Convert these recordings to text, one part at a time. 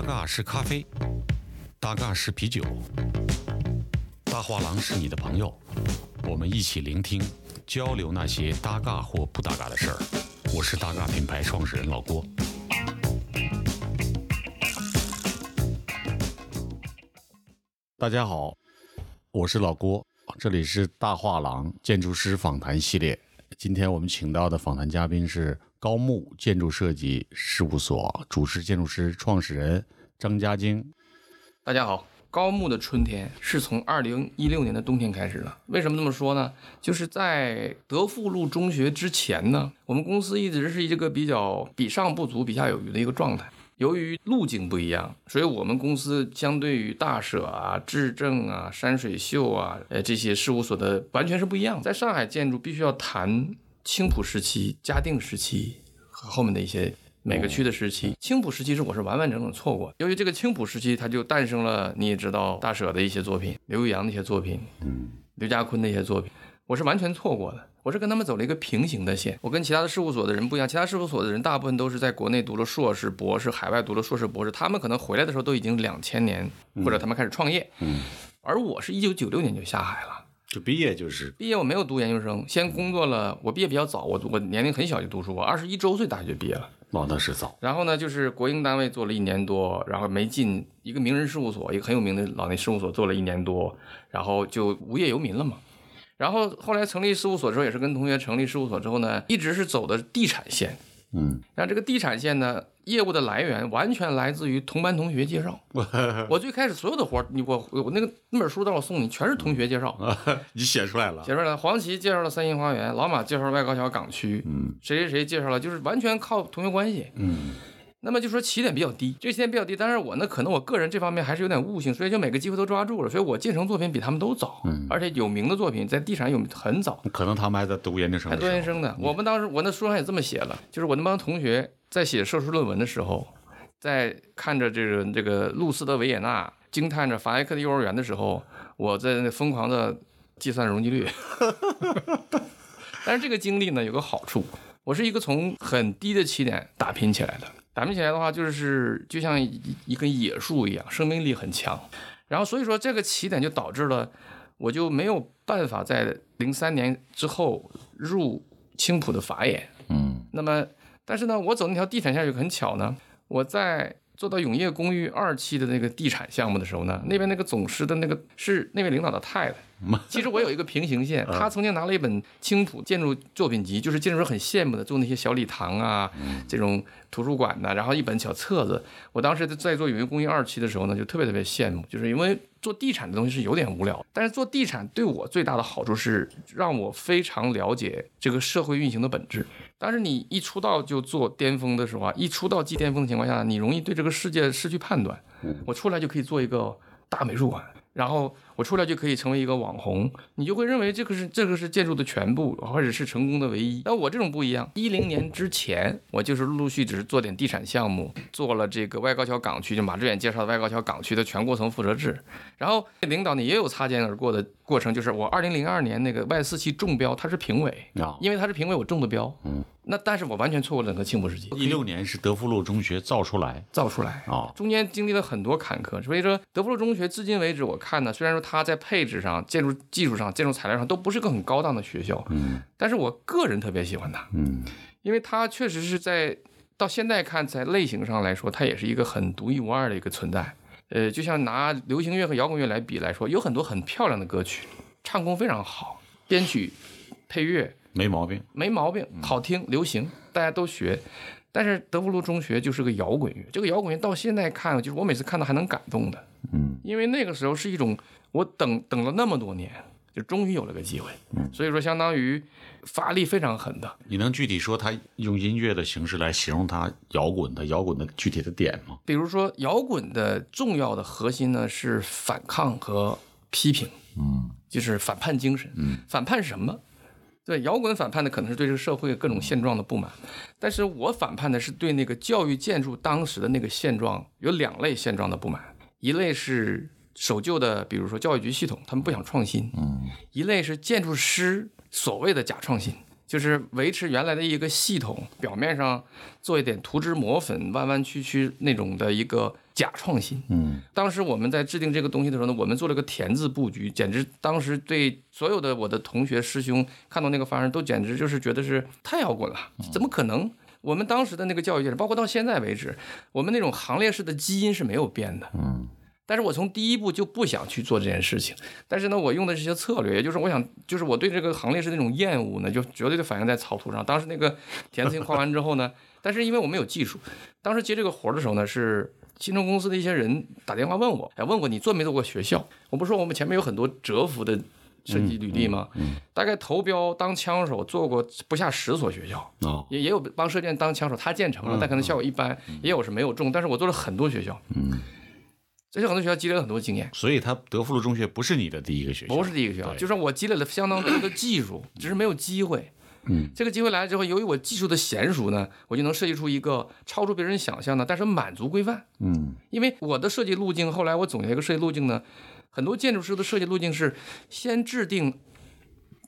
大嘎是咖啡，大嘎是啤酒，大画廊是你的朋友，我们一起聆听、交流那些搭嘎或不搭嘎的事儿。我是大嘎品牌创始人老郭。大家好，我是老郭，这里是大画廊建筑师访谈系列。今天我们请到的访谈嘉宾是高木建筑设计事务所主持建筑师创始人张家京。大家好，高木的春天是从二零一六年的冬天开始的。为什么这么说呢？就是在德富路中学之前呢，我们公司一直是一个比较比上不足、比下有余的一个状态。由于路径不一样，所以我们公司相对于大舍啊、智正啊、山水秀啊，呃这些事务所的完全是不一样。在上海建筑必须要谈青浦时期、嘉定时期和后面的一些每个区的时期。青浦时期是我是完完整整错过。由于这个青浦时期，它就诞生了你也知道大舍的一些作品，刘玉阳的一些作品，嗯，刘家坤的一些作品。我是完全错过的，我是跟他们走了一个平行的线。我跟其他的事务所的人不一样，其他事务所的人大部分都是在国内读了硕士、博士，海外读了硕士、博士，他们可能回来的时候都已经两千年，或者他们开始创业。嗯，而我是一九九六年就下海了，就毕业就是毕业，我没有读研究生，先工作了。我毕业比较早，我我年龄很小就读书，我二十一周岁大学就毕业了。哦，那是早。然后呢，就是国营单位做了一年多，然后没进一个名人事务所，一个很有名的老年事务所做了一年多，然后就无业游民了嘛。然后后来成立事务所之后，也是跟同学成立事务所之后呢，一直是走的地产线。嗯，然后这个地产线呢，业务的来源完全来自于同班同学介绍。我最开始所有的活儿，你我我那个那本书让我送你，全是同学介绍，你写出来了。写出来了。黄旗介绍了三星花园，老马介绍了外高桥港区，嗯谁谁谁介绍了，就是完全靠同学关系。嗯那么就说起点比较低，这个起点比较低，但是我呢，可能我个人这方面还是有点悟性，所以就每个机会都抓住了，所以我进城作品比他们都早，嗯而且有名的作品在地产有很早，可能他们还在读研究生还。读研究生呢。我们当时我那书上也这么写了，就是我那帮同学在写硕士论文的时候，在看着这个这个路斯的维也纳，惊叹着法莱克的幼儿园的时候，我在那疯狂的计算容积率。但是这个经历呢有个好处，我是一个从很低的起点打拼起来的。打拼起来的话，就是就像一一根野树一样，生命力很强。然后所以说这个起点就导致了，我就没有办法在零三年之后入青浦的法眼。嗯那么，但是呢，我走那条地产线就很巧呢，我在做到永业公寓二期的那个地产项目的时候呢，那边那个总师的那个是那位领导的太太。其实我有一个平行线，他曾经拿了一本青浦建筑作品集，就是建筑师很羡慕的，做那些小礼堂啊，这种图书馆呐、然后一本小册子。我当时在做永业公寓二期的时候呢，就特别特别羡慕，就是因为做地产的东西是有点无聊，但是做地产对我最大的好处是让我非常了解这个社会运行的本质。但是你一出道就做巅峰的时候啊，一出道即巅峰的情况下，你容易对这个世界失去判断。我出来就可以做一个大美术馆，然后我出来就可以成为一个网红，你就会认为这个是这个是建筑的全部，或者是成功的唯一。但我这种不一样，一零年之前，我就是陆陆续只是做点地产项目，做了这个外高桥港区，就马志远介绍的外高桥港区的全过程负责制。然后领导呢也有擦肩而过的过程，就是我二零零二年那个外四期中标，他是评委，啊，因为他是评委，我中的标。嗯，那但是我完全错过了整个青浦时期，一六年是德福路中学造出来造出来。啊，中间经历了很多坎坷，所以说德福路中学至今为止，我看呢，虽然说它在配置上、建筑技术上、建筑材料上都不是个很高档的学校，嗯但是我个人特别喜欢它，嗯因为它确实是在到现在看，在类型上来说，它也是一个很独一无二的一个存在。呃，就像拿流行乐和摇滚乐来比来说，有很多很漂亮的歌曲，唱功非常好，编曲、配乐没毛病。没毛病，嗯好听，流行，大家都学。但是德福路中学就是个摇滚乐，这个摇滚乐到现在看，就是我每次看到还能感动的，嗯因为那个时候是一种我等等了那么多年，就终于有了个机会，嗯所以说相当于发力非常狠的。你能具体说他用音乐的形式来形容他摇滚的摇滚的具体的点吗？比如说摇滚的重要的核心呢是反抗和批评，嗯就是反叛精神。嗯，反叛什么？对，摇滚反叛的可能是对这个社会各种现状的不满，但是我反叛的是对那个教育建筑当时的那个现状有两类现状的不满，一类是守旧的，比如说教育局系统，他们不想创新；嗯一类是建筑师所谓的假创新。就是维持原来的一个系统，表面上做一点涂脂抹粉、弯弯曲曲那种的一个假创新。嗯当时我们在制定这个东西的时候呢，我们做了个田字布局，简直当时对所有的我的同学师兄看到那个方案，都简直就是觉得是太摇滚了，怎么可能？我们当时的那个教育界，包括到现在为止，我们那种行列式的基因是没有变的。嗯但是我从第一步就不想去做这件事情，但是呢，我用的这些策略，也就是我想，就是我对这个行列式那种厌恶呢，就绝对的反映在草图上。当时那个田字形画完之后呢，但是因为我没有技术，当时接这个活的时候呢，是新城公司的一些人打电话问我，哎，问过你做没做过学校？我不说我们前面有很多蛰伏的设计履历吗？大概投标当枪手做过不下十所学校，哦。也也有帮射箭当枪手，他建成了，但可能效果一般，也有是没有中，但是我做了很多学校，嗯，这些很多学校积累了很多经验。所以他德福路中学不是你的第一个学校，不是第一个学校，就是我积累了相当多的技术，只是没有机会。嗯，这个机会来了之后，由于我技术的娴熟呢，我就能设计出一个超出别人想象的，但是满足规范。嗯。因为我的设计路径，后来我总结一个设计路径呢，很多建筑师的设计路径是先制定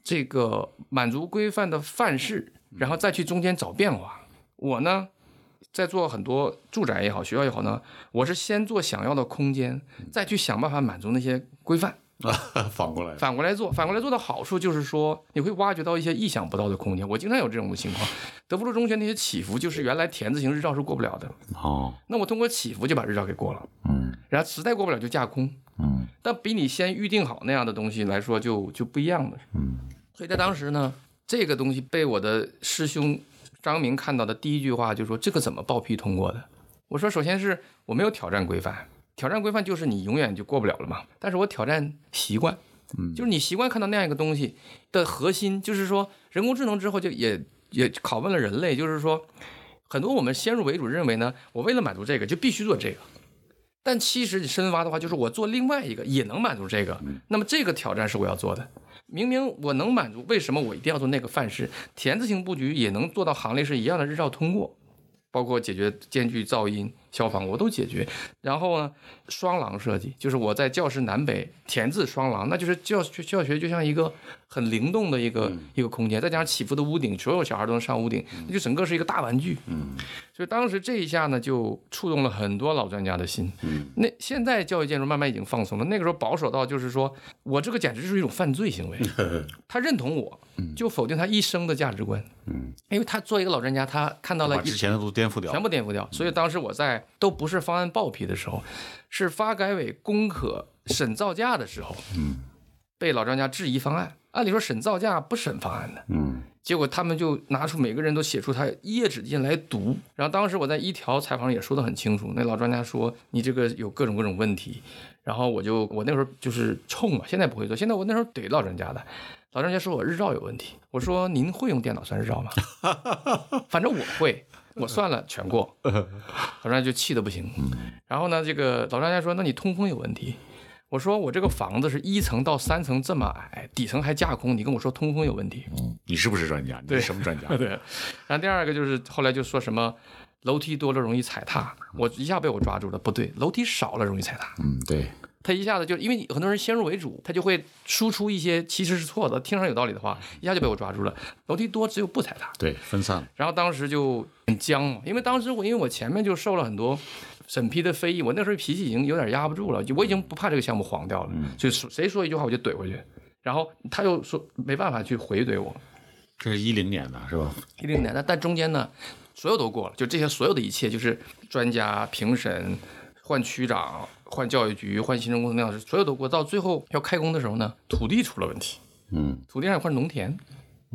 这个满足规范的范式，然后再去中间找变化。我呢，在做很多住宅也好，学校也好呢，我是先做想要的空间，再去想办法满足那些规范。啊，反过来，反过来做，反过来做的好处就是说，你会挖掘到一些意想不到的空间。我经常有这种情况，德福路中学那些起伏，就是原来田字形日照是过不了的，哦，那我通过起伏就把日照给过了，嗯然后实在过不了就架空。嗯但比你先预定好那样的东西来说就，就不一样了。嗯所以在当时呢，这个东西被我的师兄张明看到的第一句话就说：“这个怎么报批通过的？”我说：“首先是我没有挑战规范，挑战规范就是你永远就过不了了嘛。但是我挑战习惯，嗯就是你习惯看到那样一个东西的核心，就是说人工智能之后就也也拷问了人类，就是说很多我们先入为主认为呢，我为了满足这个就必须做这个。但其实你深挖的话，就是我做另外一个也能满足这个，那么这个挑战是我要做的。明明我能满足，为什么我一定要做那个范式？田字形布局也能做到行列式一样的日照通过，包括解决间距、噪音、消防我都解决。然后呢，双廊设计就是我在教室南北田字双廊，那就是教学教学就像一个很灵动的一个、一个空间，再加上起伏的屋顶，所有小孩都能上屋顶，那就整个是一个大玩具。嗯所以当时这一下呢，就触动了很多老专家的心。嗯那现在教育建筑慢慢已经放松了，那个时候保守到就是说我这个简直就是一种犯罪行为。他认同我，就否定他一生的价值观，嗯，因为他作为一个老专家，他看到了一把之前的都颠覆掉，全部颠覆掉。所以当时我在都不是方案报批的时候，是发改委公可审造价的时候，嗯被老专家质疑方案。按理说审造价不审方案的，嗯结果他们就拿出每个人都写出他一页纸巾来读，然后当时我在一条采访也说得很清楚，那老专家说你这个有各种各种问题，然后我就我那时候就是冲嘛，现在不会做，现在我那时候怼老专家的，老专家说我日照有问题，我说您会用电脑算日照吗？反正我会，我算了全过，老专家就气得不行，然后呢，这个老专家说那你通风有问题。我说我这个房子是一层到三层这么矮，底层还架空，你跟我说通风有问题，嗯，你是不是专家？你是什么专家？对，然后第二个就是后来就说什么楼梯多了容易踩踏，我一下被我抓住了，不对，楼梯少了容易踩踏。嗯，对，他一下子就因为很多人先入为主，他就会输出一些其实是错的，听上有道理的话，一下就被我抓住了。楼梯多只有不踩踏，对，分散了，然后当时就很僵嘛，因为当时我因为我前面就受了很多审批的非议，我那时候脾气已经有点压不住了，我已经不怕这个项目黄掉了，就谁说一句话我就怼回去，然后他又说没办法去回怼我，这是一零年的是吧？一零年的，但中间呢，所有都过了，就这些所有的一切，就是专家评审、换区长、换教育局、换行政公司那样，所有都过，到最后要开工的时候呢，土地出了问题，嗯土地上有块农田，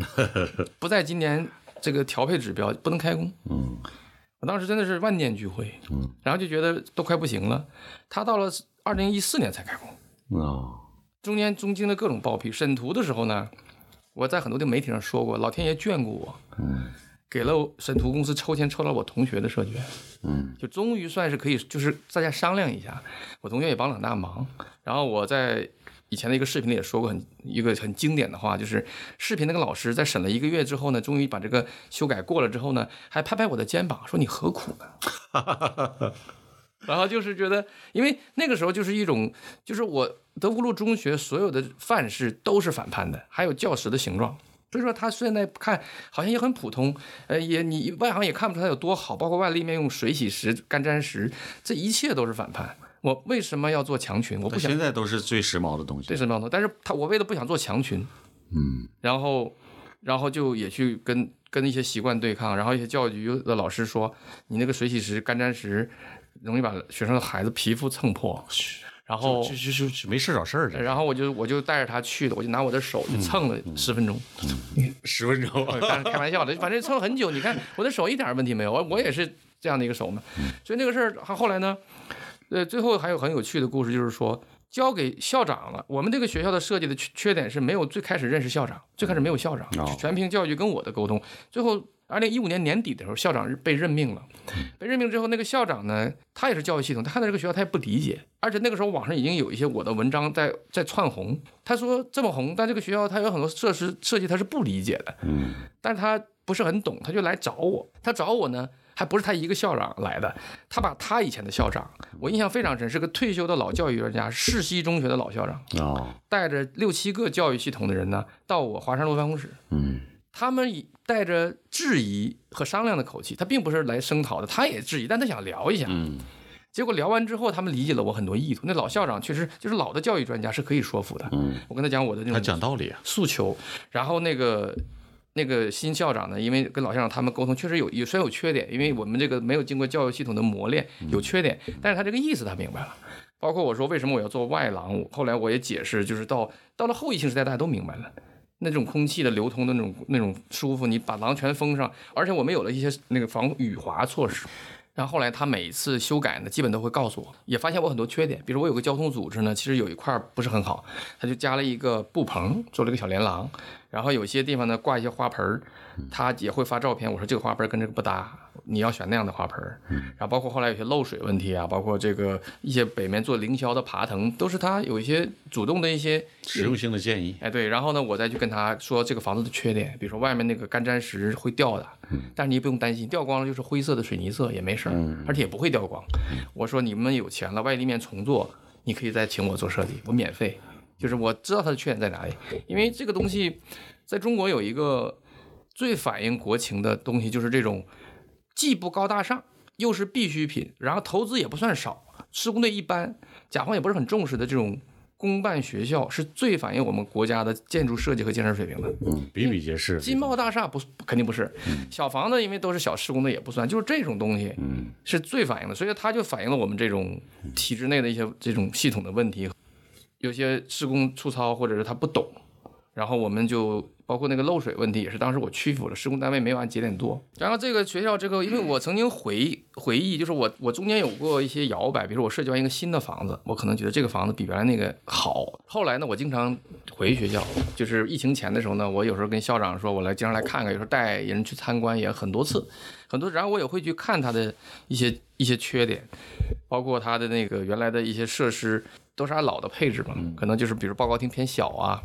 不在今年这个调配指标，不能开工。嗯我当时真的是万念俱灰，嗯。然后就觉得都快不行了。他到了二零一四年才开工，哦，中间中经的各种报批审图的时候呢，我在很多的媒体上说过，老天爷眷顾我，嗯。给了我审图公司抽签抽到我同学的设计院，嗯。就终于算是可以，就是大家商量一下，我同学也帮了很大忙。然后我在以前的一个视频里也说过很一个很经典的话，就是视频那个老师在审了一个月之后呢，终于把这个修改过了之后呢，还拍拍我的肩膀说你何苦呢？然后就是觉得，因为那个时候就是一种，就是我德福路中学所有的范式都是反叛的，还有教室的形状。所以说他现在看好像也很普通，呃，也你外行也看不出它有多好，包括外立面用水洗石、干粘石，这一切都是反叛。我为什么要做强群？我不想现在都是最时髦的东西。最时髦的，但是他我为了不想做强群，嗯，然后然后就也去跟跟一些习惯对抗，然后一些教育局的老师说，你那个水洗石、干粘石容易把学生的孩子皮肤蹭破，然后就就就没事找事儿的，然后我就我就带着他去的，我就拿我的手就蹭了十分钟，十分钟。开开玩笑的，反正蹭了很久。你看我的手一点问题没有，我我也是这样的一个手嘛。所以那个事儿，他后来呢，呃，最后还有很有趣的故事，就是说交给校长了。我们这个学校的设计的缺缺点是没有最开始认识校长，最开始没有校长，哦全凭教育局跟我的沟通。最后，二零一五年年底的时候，校长被任命了。被任命之后，那个校长呢，他也是教育系统，他看到这个学校他也不理解，而且那个时候网上已经有一些我的文章在在窜红。他说这么红，但这个学校他有很多设施设计他是不理解的，嗯，但是他不是很懂，他就来找我。他找我呢，还不是他一个校长来的，他把他以前的校长，我印象非常深，是个退休的老教育专家，世溪中学的老校长，哦，带着六七个教育系统的人呢，到我华山路办公室。嗯，他们以带着质疑和商量的口气，他并不是来声讨的，他也质疑，但他想聊一下。嗯，结果聊完之后，他们理解了我很多意图。那老校长确实就是老的教育专家，是可以说服的。嗯，我跟他讲我的那他种讲道理啊，诉求，然后那个那个新校长呢，因为跟老校长他们沟通，确实有有虽然有缺点，因为我们这个没有经过教育系统的磨练，有缺点，但是他这个意思他明白了。包括我说为什么我要做外廊，后来我也解释，就是到到了后疫情时代，大家都明白了。那种空气的流通的那种那种舒服，你把廊全封上，而且我们有了一些那个防雨滑措施。然后后来他每一次修改呢，基本都会告诉我，也发现我很多缺点。比如我有个交通组织呢，其实有一块不是很好，他就加了一个布棚，做了一个小连廊。然后有些地方呢挂一些花盆儿，他也会发照片。我说这个花盆跟这个不搭，你要选那样的花盆儿。然后包括后来有些漏水问题啊，包括这个一些北面做凌霄的爬藤，都是他有一些主动的一些实用性的建议。哎，对，然后呢，我再去跟他说这个房子的缺点，比如说外面那个干粘石会掉的，但是你不用担心，掉光了就是灰色的水泥色也没事儿，而且也不会掉光。我说你们有钱了，外立面重做，你可以再请我做设计，我免费。就是我知道它的缺点在哪里，因为这个东西在中国有一个最反映国情的东西，就是这种既不高大上，又是必需品，然后投资也不算少，施工队一般，甲方也不是很重视的这种公办学校，是最反映我们国家的建筑设计和建设水平的。嗯，比比皆是。金茂大厦不肯定不是，小房子因为都是小施工的也不算，就是这种东西嗯，是最反映的，所以它就反映了我们这种体制内的一些这种系统的问题，有些施工粗糙或者是他不懂，然后我们就包括那个漏水问题，也是当时我屈服了，施工单位没有按节点做。然后这个学校这个，因为我曾经回回忆，就是我我中间有过一些摇摆，比如说我设计完一个新的房子，我可能觉得这个房子比原来那个好。后来呢，我经常回学校，就是疫情前的时候呢，我有时候跟校长说，我来经常来看看，有时候带人去参观也很多次，很多，然后我也会去看他的一些一些缺点，包括他的那个原来的一些设施。都是按老的配置嘛，可能就是比如报告厅偏小啊，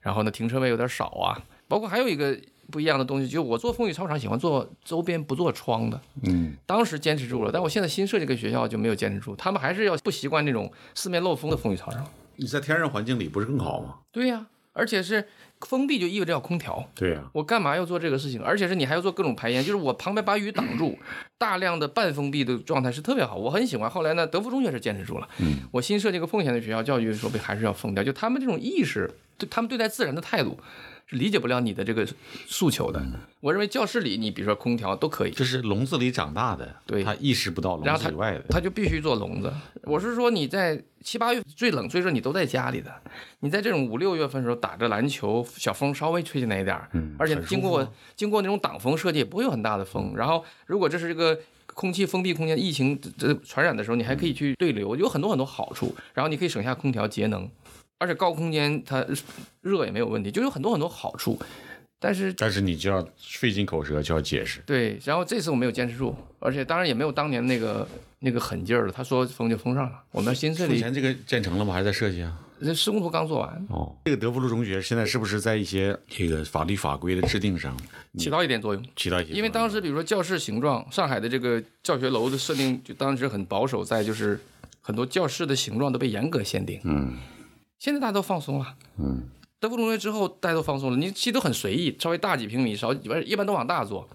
然后呢停车位有点少啊，包括还有一个不一样的东西，就是我做风雨操场喜欢做周边不做窗的，嗯，当时坚持住了，但我现在新设计这个学校就没有坚持住，他们还是要不习惯那种四面漏风的风雨操场。你在天然环境里不是更好吗？对呀、而且是封闭就意味着要空调，对呀、我干嘛要做这个事情？而且是你还要做各种排烟，就是我旁边把雨挡住，大量的半封闭的状态是特别好，我很喜欢。后来呢，德福中学是坚持住了，嗯，我新设计一个奉贤的学校，教育说不还是要封掉，就他们这种意识，对他们对待自然的态度。是理解不了你的这个诉求的。我认为教室里，你比如说空调都可以，这是笼子里长大的，对他意识不到笼子以外的。他就必须做笼子。我是说你在七八月最冷最热，你都在家里的，你在这种五六月份的时候打着篮球，小风稍微吹进来一点儿，嗯而且经过经过那种挡风设计，也不会有很大的风。然后如果这是一个空气封闭空间，疫情这这传染的时候，你还可以去对流，有很多很多好处。然后你可以省下空调节能，而且高空间它热也没有问题，就有很多很多好处。但是但是你就要费尽口舌就要解释，对，然后这次我没有坚持住，而且当然也没有当年那个那个狠劲儿了。他说封就封上了，我们新设计目前这个建成了吗？还是在设计啊？这施工图刚做完，哦，这个德福路中学现在是不是在一些这个法律法规的制定上起到一点作用。起到一些？因为当时比如说教室形状，上海的这个教学楼的设定就当时很保守，在就是很多教室的形状都被严格限定。嗯现在大家都放松了，嗯，德福中学之后，大家都放松了，你其实都很随意，稍微大几平米，少一般一般都往大做。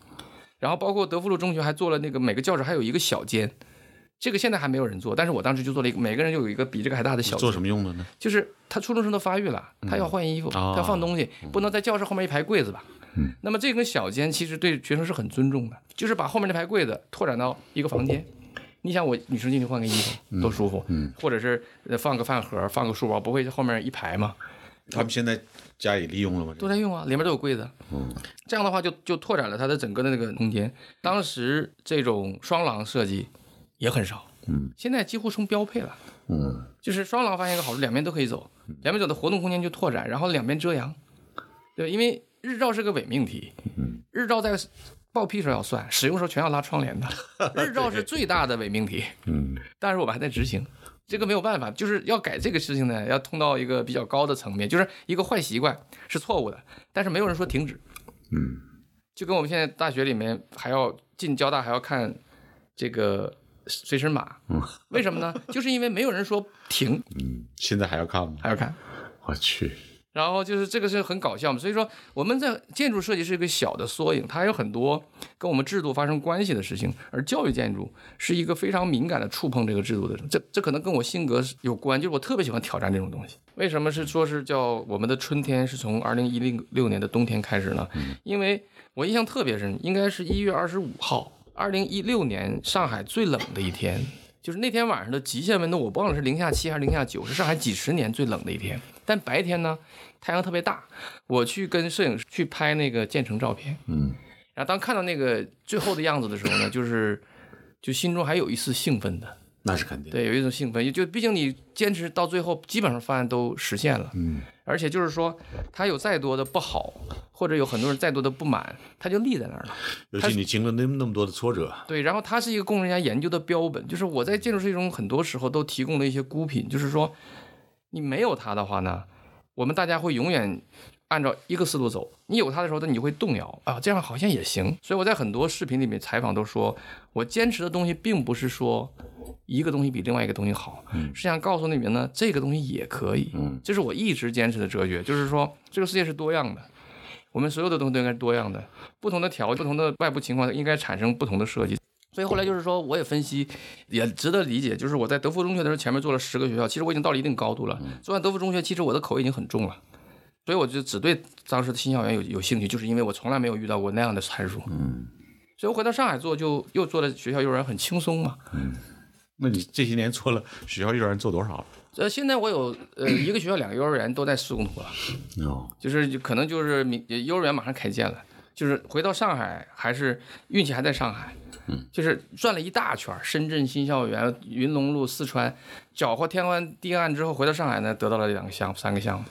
然后包括德福路中学还做了那个每个教室还有一个小间，这个现在还没有人做，但是我当时就做了一个，每个人就有一个比这个还大的小间。做什么用的呢？就是他初中生都发育了，他要换衣服，他要放东西，不能在教室后面一排柜子吧？嗯。那么这个小间其实对学生是很尊重的，就是把后面那排柜子拓展到一个房间。你想我女生进去换个衣服多舒服，嗯，或者是放个饭盒、放个书包，不会后面一排吗？他们现在加以利用了吗？都在用啊，里面都有柜子。嗯，这样的话就就拓展了它的整个的那个空间。当时这种双廊设计也很少，嗯，现在几乎成标配了。嗯，就是双廊发现一个好处，两边都可以走，两边走的活动空间就拓展，然后两边遮阳，对，因为日照是个伪命题，嗯，日照在报批时候要算，使用时候全要拉窗帘的，日照是最大的伪命题，嗯，但是我们还在执行，这个没有办法，就是要改这个事情呢，要通到一个比较高的层面，就是一个坏习惯是错误的，但是没有人说停止，嗯，就跟我们现在大学里面还要进交大还要看这个随身码，嗯，为什么呢？就是因为没有人说停，嗯，现在还要看吗？还要看。我去，然后就是这个是很搞笑嘛，所以说我们在建筑设计是一个小的缩影，它有很多跟我们制度发生关系的事情，而教育建筑是一个非常敏感的触碰这个制度的，这这可能跟我性格有关，就是我特别喜欢挑战这种东西。为什么是说是叫我们的春天是从二零一零六年的冬天开始呢？因为我印象特别深，应该是一月二十五号，二零一六年上海最冷的一天。就是那天晚上的极限温度，我忘了是零下七还是零下九，是上海几十年最冷的一天。但白天呢，太阳特别大。我去跟摄影师去拍那个建成照片，嗯，然后当看到那个最后的样子的时候呢，就是就心中还有一丝兴奋的，那是肯定。对，有一种兴奋，就毕竟你坚持到最后，基本上方案都实现了，嗯，而且就是说，它有再多的不好，或者有很多人再多的不满，它就立在那儿了。尤其你经历那么那么多的挫折，对，然后它是一个供人家研究的标本，就是我在建筑设计中很多时候都提供了一些孤品，就是说你没有它的话呢，我们大家会永远按照一个思路走，你有它的时候呢，你就会动摇啊，这样好像也行。所以我在很多视频里面采访都说，我坚持的东西并不是说一个东西比另外一个东西好，是想告诉你们呢，这个东西也可以，嗯，这是我一直坚持的哲学，就是说这个世界是多样的。我们所有的东西都应该是多样的，不同的条、不同的外部情况应该产生不同的设计。所以后来就是说，我也分析，也值得理解。就是我在德福中学的时候，前面做了十个学校，其实我已经到了一定高度了。做完德福中学，其实我的口味已经很重了，所以我就只对当时的新校园有有兴趣，就是因为我从来没有遇到过那样的参数。嗯，所以我回到上海做，就又做了学校幼儿园，很轻松嘛。嗯那你这些年做了学校幼儿园做多少了？呃，现在我有呃一个学校两个幼儿园都在施工图了。哦，就是就可能就是明幼儿园马上开建了，就是回到上海还是运气还在上海，嗯，就是转了一大圈，深圳新校园、云龙路、四川，搅和天翻地暗之后，回到上海呢，得到了两个项目、三个项目，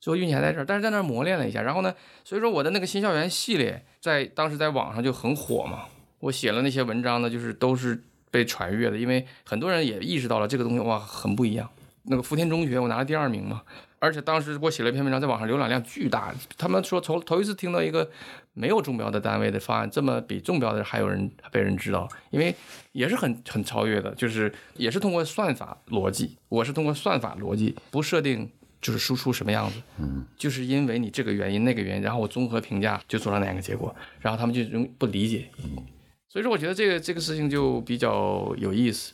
最后运气还在这儿，但是在那儿磨练了一下，然后呢，所以说我的那个新校园系列在当时在网上就很火嘛，我写了那些文章呢，就是都是被传阅的，因为很多人也意识到了这个东西哇很不一样。那个福田中学我拿了第二名嘛，而且当时我写了一篇文章，在网上浏览量巨大。他们说从头一次听到一个没有中标的单位的方案，这么比中标的还有人被人知道，因为也是很很超越的，就是也是通过算法逻辑，我是通过算法逻辑不设定就是输出什么样子，嗯，就是因为你这个原因那个原因，然后我综合评价就做了哪个结果，然后他们就容不理解，所以说我觉得这个这个事情就比较有意思。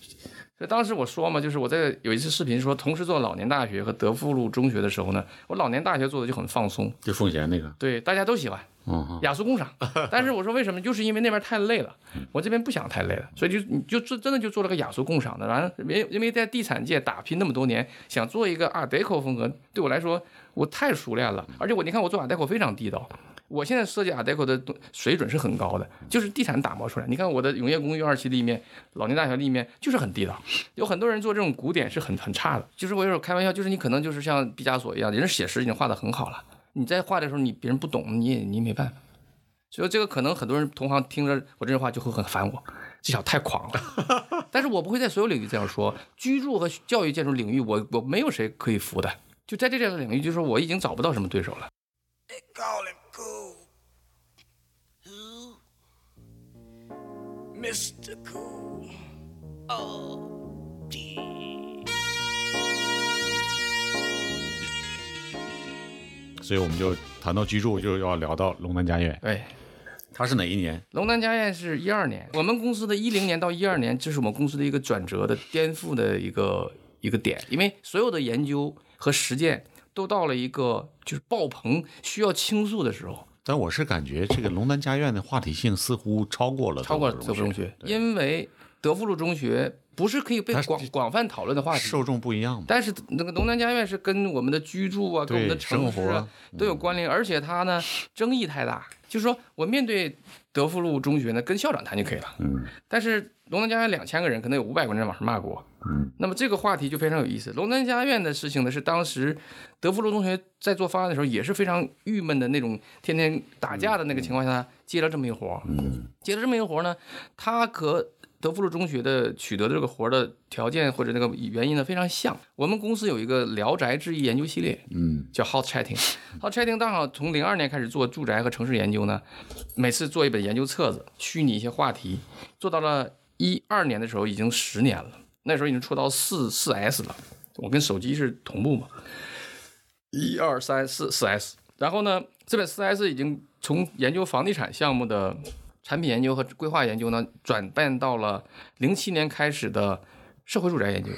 所以当时我说嘛，就是我在有一次视频说，同时做老年大学和德福路中学的时候呢，我老年大学做的就很放松，就奉贤那个，对大家都喜欢嗯，雅俗共赏。但是我说为什么？就是因为那边太累了，我这边不想太累了，所以就你就做真的就做了个雅俗共赏的。完了，因因为在地产界打拼那么多年，想做一个 Art Deco 风格，对我来说我太熟练了，而且我你看我做 Art Deco 非常地道。我现在设计 Art Deco 的水准是很高的，就是地产打磨出来。你看我的永业公寓二期立面、老年大学立面就是很地道。有很多人做这种古典是很很差的，就是我有时候开玩笑，就是你可能就是像毕加索一样，人家写实已经画得很好了，你在画的时候你别人不懂，你也你没办法。所以这个可能很多人同行听着我这句话就会很烦我，这小子太狂了。但是我不会在所有领域这样说，居住和教育建筑领域，我我没有谁可以服的。就在这两个领域，就是说我已经找不到什么对手了。Mr. Cool. Oh, dear. 所以我们就谈到居住，就要聊到龙南家苑。对，它是哪一年？龙南家苑是一二年，我们公司的一零年到一二年，这是我们公司的一个转折的颠覆的一个一个点，因为所有的研究和实践都到了一个就是爆棚需要倾诉的时候，但我是感觉这个龙南家苑的话题性似乎超过了超过了德德福中学，因为德福路中学不是可以被广广泛讨论的话题，受众不一样嘛。但是那个龙南家苑是跟我们的居住啊，跟我们的城市生活啊都有关联，而且它呢争议太大，就是说我面对德福路中学呢，跟校长谈就可以了。嗯但是龙南家苑两千个人，可能有五百个人在网上骂过我。嗯，那么这个话题就非常有意思。龙南家苑的事情呢，是当时德福路中学在做方案的时候也是非常郁闷的那种，天天打架的那个情况下，接了这么一活儿。嗯接了这么一个活儿呢，他和德福路中学的取得的这个活的条件或者那个原因呢非常像。我们公司有一个《聊宅志异》研究系列，嗯叫 Hot Chatting。Hot Chatting 刚好从零二年开始做住宅和城市研究呢，每次做一本研究册子，虚拟一些话题，做到了一二年的时候已经十年了，那时候已经出到四四 S 了，我跟手机是同步嘛，一二三四四 S。然后呢，这本四 S 已经从研究房地产项目的产品研究和规划研究呢，转变到了零七年开始的社会住宅研究。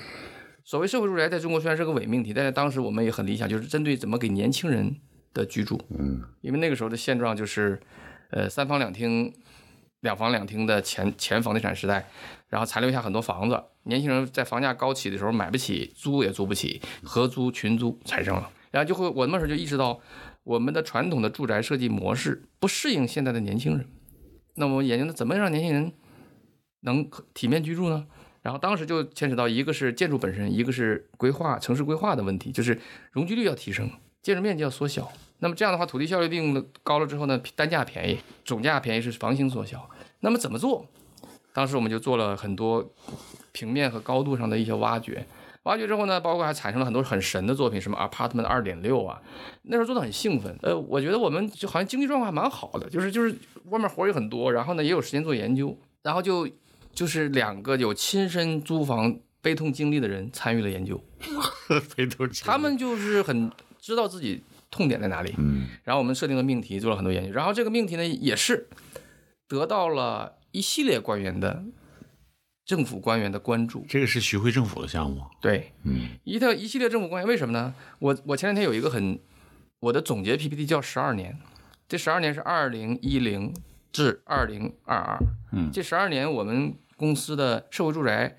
所谓社会住宅，在中国虽然是个伪命题，但是当时我们也很理想，就是针对怎么给年轻人的居住。嗯因为那个时候的现状就是，呃，三房两厅、两房两厅的前前房地产时代，然后残留下很多房子，年轻人在房价高起的时候买不起，租也租不起，合租、群租产生了，然后就会我那时候就意识到，我们的传统的住宅设计模式不适应现在的年轻人，那么我研究的怎么让年轻人能体面居住呢？然后当时就牵扯到一个是建筑本身，一个是规划城市规划的问题，就是容积率要提升，建筑面积要缩小。那么这样的话，土地效率定的高了之后呢，单价便宜，总价便宜是房型缩小。那么怎么做？当时我们就做了很多平面和高度上的一些挖掘。挖掘之后呢，包括还产生了很多很神的作品，什么 Apartment 二点六啊，那时候做的很兴奋。呃，我觉得我们就好像经济状况还蛮好的，就是就是外面活也很多，然后呢也有时间做研究，然后就就是两个有亲身租房悲痛经历的人参与了研究，非都他们就是很知道自己痛点在哪里，嗯。然后我们设定了命题，做了很多研究，然后这个命题呢也是得到了一系列官员的政府官员的关注。这个是徐汇政府的项目。对，嗯一套一系列政府官员，为什么呢？我我前两天有一个很我的总结 PPT 叫十二年，这十二年是二零一零至二零二二，嗯这十二年我们公司的社会住宅、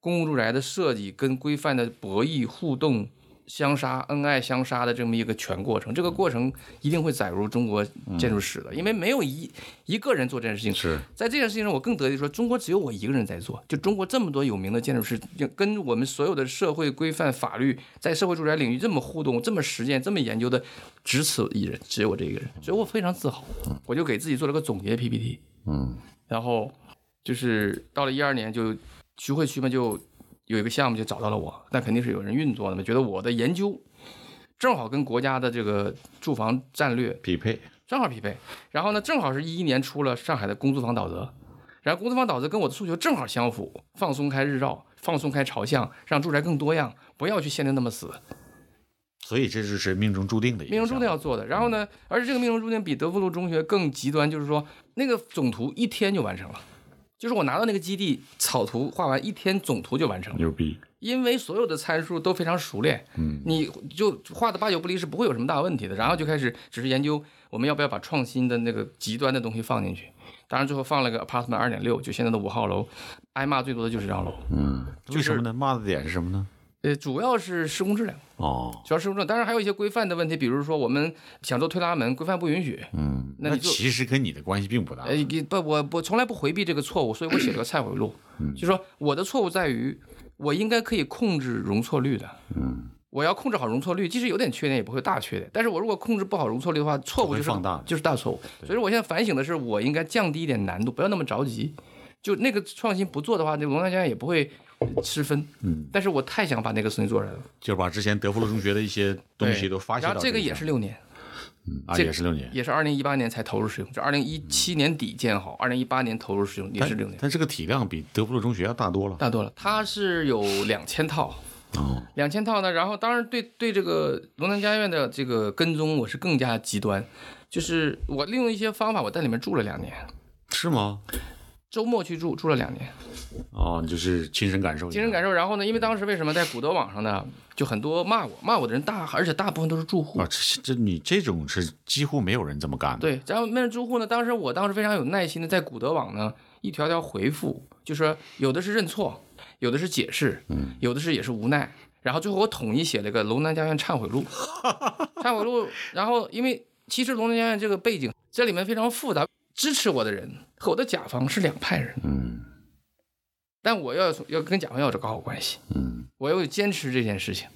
公共住宅的设计跟规范的博弈互动。相杀、恩爱相杀的这么一个全过程，这个过程一定会载入中国建筑史的，因为没有一一个人做这件事情，是在这件事情上，我更得意说，中国只有我一个人在做。就中国这么多有名的建筑师，就跟我们所有的社会规范、法律在社会住宅领域这么互动、这么实践、这么研究的，只此一人，只有我这一个人，所以我非常自豪。我就给自己做了个总结 PPT，嗯然后就是到了一二年，就徐汇区嘛，就有一个项目就找到了我，那肯定是有人运作的嘛，觉得我的研究正好跟国家的这个住房战略匹配。正好匹配。然后呢，正好是一一年出了上海的公租房导则，然后公租房导则跟我的诉求正好相符，放松开日照，放松开朝向，让住宅更多样，不要去限定那么死，所以这就是命中注定的命中注定要做的。然后呢，而且这个命中注定比德福路中学更极端，就是说那个总图一天就完成了。就是我拿到那个基地草图画完一天，总图就完成了。牛逼。因为所有的参数都非常熟练，嗯，你就画的八九不离十，不会有什么大问题的。然后就开始只是研究我们要不要把创新的那个极端的东西放进去。当然最后放了个 apartment 二点六，就现在的五号楼，挨骂最多的就是这张楼。嗯，就是为什么呢？骂的点是什么呢？呃，主要是施工质量，哦，主要施工质量，当然还有一些规范的问题，比如说我们想做推拉门，规范不允许。嗯，那其实跟你的关系并不大。呃，你不，我我从来不回避这个错误，所以我写了个 忏悔录，就说我的错误在于，我应该可以控制容错率的，嗯，我要控制好容错率，即使有点缺点，也不会有大缺点。但是我如果控制不好容错率的话，错误就是放大就是大错误。所以我现在反省的是，我应该降低一点难度，不要那么着急。就那个创新不做的话，那个龙南家园也不会失分。嗯，但是我太想把那个事情做出来了，就是把之前德福路中学的一些东西都发泄到然后这个也是六年，嗯啊，这个也是六年。也是二零一八年才投入使用，就二零一七年底建好，二零一八年投入使用，也是六年。但这个体量比德福路中学要大多了。大多了，它是有两千套，哦，两千套呢，然后当然对对这个龙南家院的这个跟踪，我是更加极端，就是我利用一些方法，我在里面住了两年，是吗？周末去住，住了两年，哦，你就是亲身感受，亲身感受。然后呢，因为当时为什么在古德网上呢，就很多骂我，骂我的人大，而且大部分都是住户啊，。这这你这种是几乎没有人这么干的。对，然后面住户呢，当时我当时非常有耐心的在古德网呢一条条回复，就说有的是认错，有的是解释，嗯有的是也是无奈，然后最后我统一写了个龙南家院忏悔录，忏悔录，然后因为其实龙南家院这个背景这里面非常复杂，支持我的人和我的甲方是两派人，嗯。但我要要跟甲方要搞好关系，嗯，我要坚持这件事情，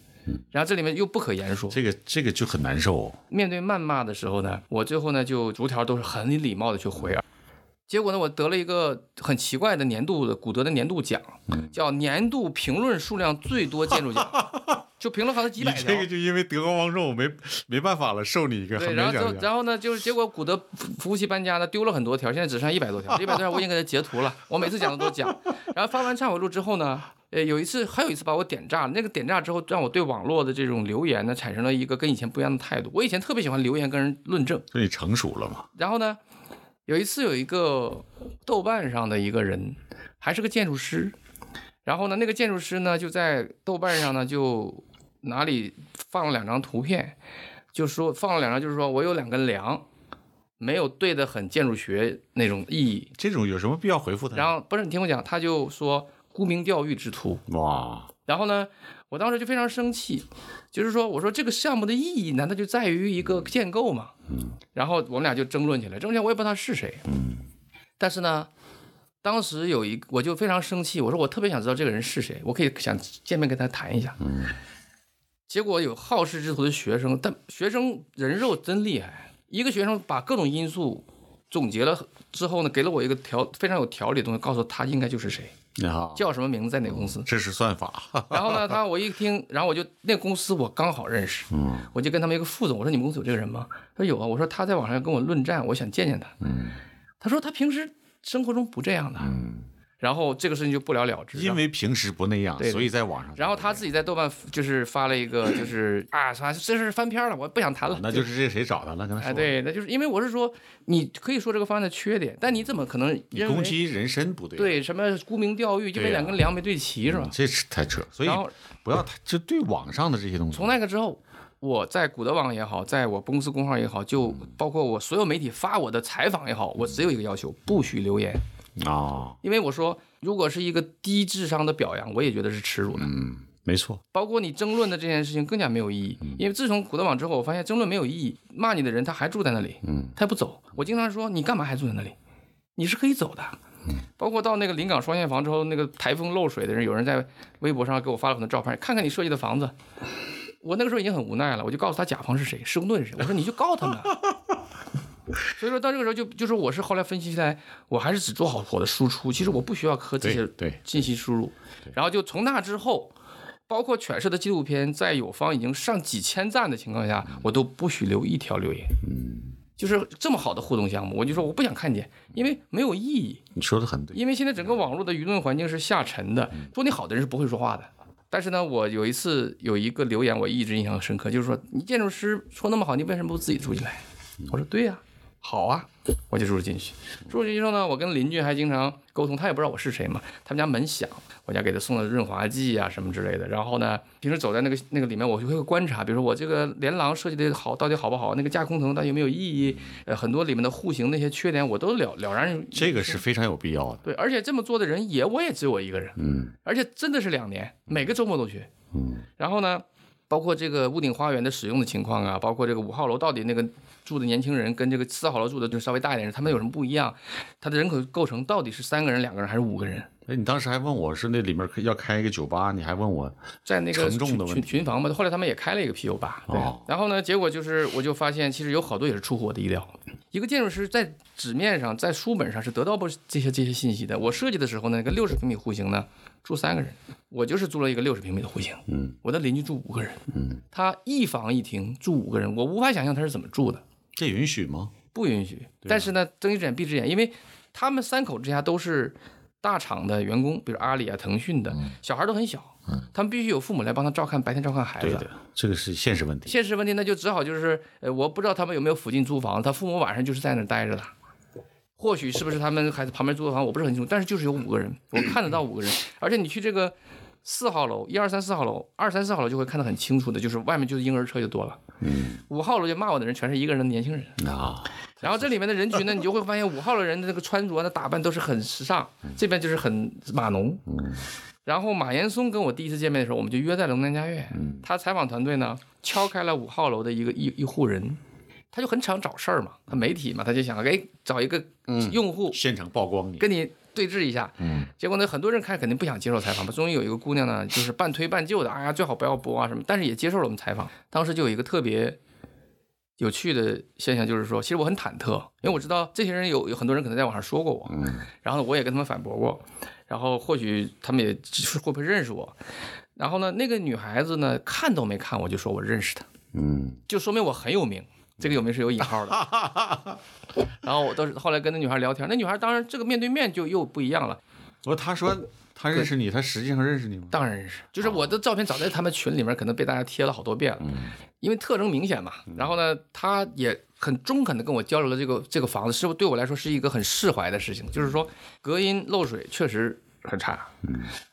然后这里面又不可言说，这个这个就很难受、哦。面对谩骂的时候呢，我最后呢就逐条都是很礼貌的去回啊。结果呢，我得了一个很奇怪的年度的古德的年度奖，叫年度评论数量最多建筑奖，就评论好像几百条这。个就因为德高望重，没没办法了，受你一个对，很然后。然后呢，就是结果古德服服务器搬家呢，丢了很多条，现在只剩一百多条，一百多条我已经给他截图了，我每次讲的都讲。然后发完忏悔录之后呢，呃，有一次还有一次把我点炸了，那个点炸之后，让我对网络的这种留言呢，产生了一个跟以前不一样的态度。我以前特别喜欢留言跟人论证。所以你成熟了嘛？然后呢，有一次有一个豆瓣上的一个人，还是个建筑师，然后呢，那个建筑师呢就在豆瓣上呢就哪里放了两张图片，就说放了两张，就是说我有两根梁，没有对的很建筑学那种意义。这种有什么必要回复他？然后不是你听我讲，他就说沽名钓誉之徒，哇，然后呢，我当时就非常生气，就是说，我说这个项目的意义难道就在于一个建构吗？然后我们俩就争论起来，争论起来我也不知道他是谁，但是呢，当时有一我就非常生气，我说我特别想知道这个人是谁，我可以想见面跟他谈一下。结果有好事之徒的学生，但学生人肉真厉害，一个学生把各种因素总结了之后呢，给了我一个条非常有条理的东西，告诉他应该就是谁，你好，叫什么名字，在哪个公司。这是算法。然后呢，他我一听，然后我就那个公司我刚好认识，嗯我就跟他们一个副总，我说你们公司有这个人吗？他说有啊，我说他在网上跟我论战，我想见见他。嗯他说他平时生活中不这样的，嗯，然后这个事情就不了了之。因为平时不那样，所以在网上。然后他自己在豆瓣就是发了一个，就是 啊，啥这是翻篇了，我不想谈了。那就是这谁找他了？跟他说。哎，对，那就是因为我是说，你可以说这个方案的缺点，但你怎么可能你攻击人身不对。对什么沽名钓誉，因为对呀两根梁没对齐是吧嗯？这是太扯。所以不要太就对网上的这些东西从。那个之后，我在古德网也好，在我公司公号也好，就包括我所有媒体发我的采访也好，我只有一个要求，不许留言，啊，因为我说，如果是一个低智商的表扬，我也觉得是耻辱的。嗯，没错。包括你争论的这件事情更加没有意义，因为自从虎德网之后，我发现争论没有意义，骂你的人他还住在那里，嗯，他也不走。我经常说，你干嘛还住在那里？你是可以走的。包括到那个临港双线房之后，那个台风漏水的人，有人在微博上给我发了很多照片，看看你设计的房子。我那个时候已经很无奈了，我就告诉他甲方是谁，施工队是谁，我说你就告他们啊。所以说到这个时候就就是我是后来分析下来，我还是只做好我的输出，其实我不需要和这些信息输入，然后就从那之后，包括犬舍的纪录片，在有方已经上几千赞的情况下，我都不许留一条留言。嗯，就是这么好的互动项目，我就说我不想看见，因为没有意义。你说的很对。因为现在整个网络的舆论环境是下沉的，说你好的人是不会说话的。但是呢，我有一次有一个留言，我一直印象深刻，就是说你建筑师说那么好，你为什么不自己住进来？我说对呀、好啊，我就住进去。住进去之后呢，我跟邻居还经常沟通，他也不知道我是谁嘛。他们家门响，我家给他送了润滑剂啊什么之类的。然后呢，平时走在那个那个里面，我就会观察，比如说我这个连廊设计的好到底好不好，那个架空层到底有没有意义，呃，很多里面的户型那些缺点我都了了然。这个是非常有必要的。对，而且这么做的人也我也只有我一个人，嗯而且真的是两年，每个周末都去。嗯然后呢，包括这个屋顶花园的使用的情况啊，包括这个五号楼到底那个住的年轻人跟这个四号楼住的就稍微大一点人，他们有什么不一样？他的人口构成到底是三个人、两个人还是五个人？哎，你当时还问我是那里面要开一个酒吧，你还问我在那个群群群房嘛，后来他们也开了一个啤酒吧，对。哦然后呢，结果就是我就发现，其实有好多也是出乎我的意料。一个建筑师在纸面上、在书本上是得到不这些这些信息的。我设计的时候呢，那个六十平米户型呢，住三个人，我就是租了一个六十平米的户型，嗯我的邻居住五个人，嗯，他一房一厅住五个人，我无法想象他是怎么住的，这允许吗？不允许。但是呢，睁一只眼闭一只眼，因为他们三口之家都是大厂的员工，比如阿里啊、腾讯的，小孩都很小，他们必须有父母来帮他照看，白天照看孩子。对的，这个是现实问题。现实问题那就只好就是，呃，我不知道他们有没有附近租房，他父母晚上就是在那儿待着的。或许是不是他们孩子旁边租的房，我不是很清楚，但是就是有五个人，我看得到五个人，而且你去这个四号楼，一二三四号楼，二三四号楼就会看得很清楚的，就是外面就是婴儿车就多了。嗯五号楼就骂我的人全是一个人的年轻人，啊，然后这里面的人群呢，你就会发现五号楼人的那个穿着、那打扮都是很时尚，这边就是很码农。然后马岩松跟我第一次见面的时候，我们就约在龙南家苑。他采访团队呢敲开了五号楼的一个一一户人，他就很想找事儿嘛，他媒体嘛，他就想哎找一个用户现场曝光你。跟你对峙一下。嗯结果呢，很多人看肯定不想接受采访嘛。终于有一个姑娘呢，就是半推半就的，哎呀，最好不要播啊什么，但是也接受了我们采访。当时就有一个特别有趣的现象，就是说，其实我很忐忑，因为我知道这些人有有很多人可能在网上说过我，嗯然后呢，我也跟他们反驳过，然后或许他们也就是会不会认识我。然后呢，那个女孩子呢，看都没看我就说我认识她，嗯就说明我很有名。这个有名是有引号的。然后我都是后来跟那女孩聊天，那女孩当然这个面对面就又不一样了。我她说她认识你，她实际上认识你吗？当然认识，就是我的照片早在他们群里面可能被大家贴了好多遍了，因为特征明显嘛。然后呢，她也很中肯的跟我交流了这个这个房子，是不是对我来说是一个很释怀的事情？就是说隔音漏水确实很差，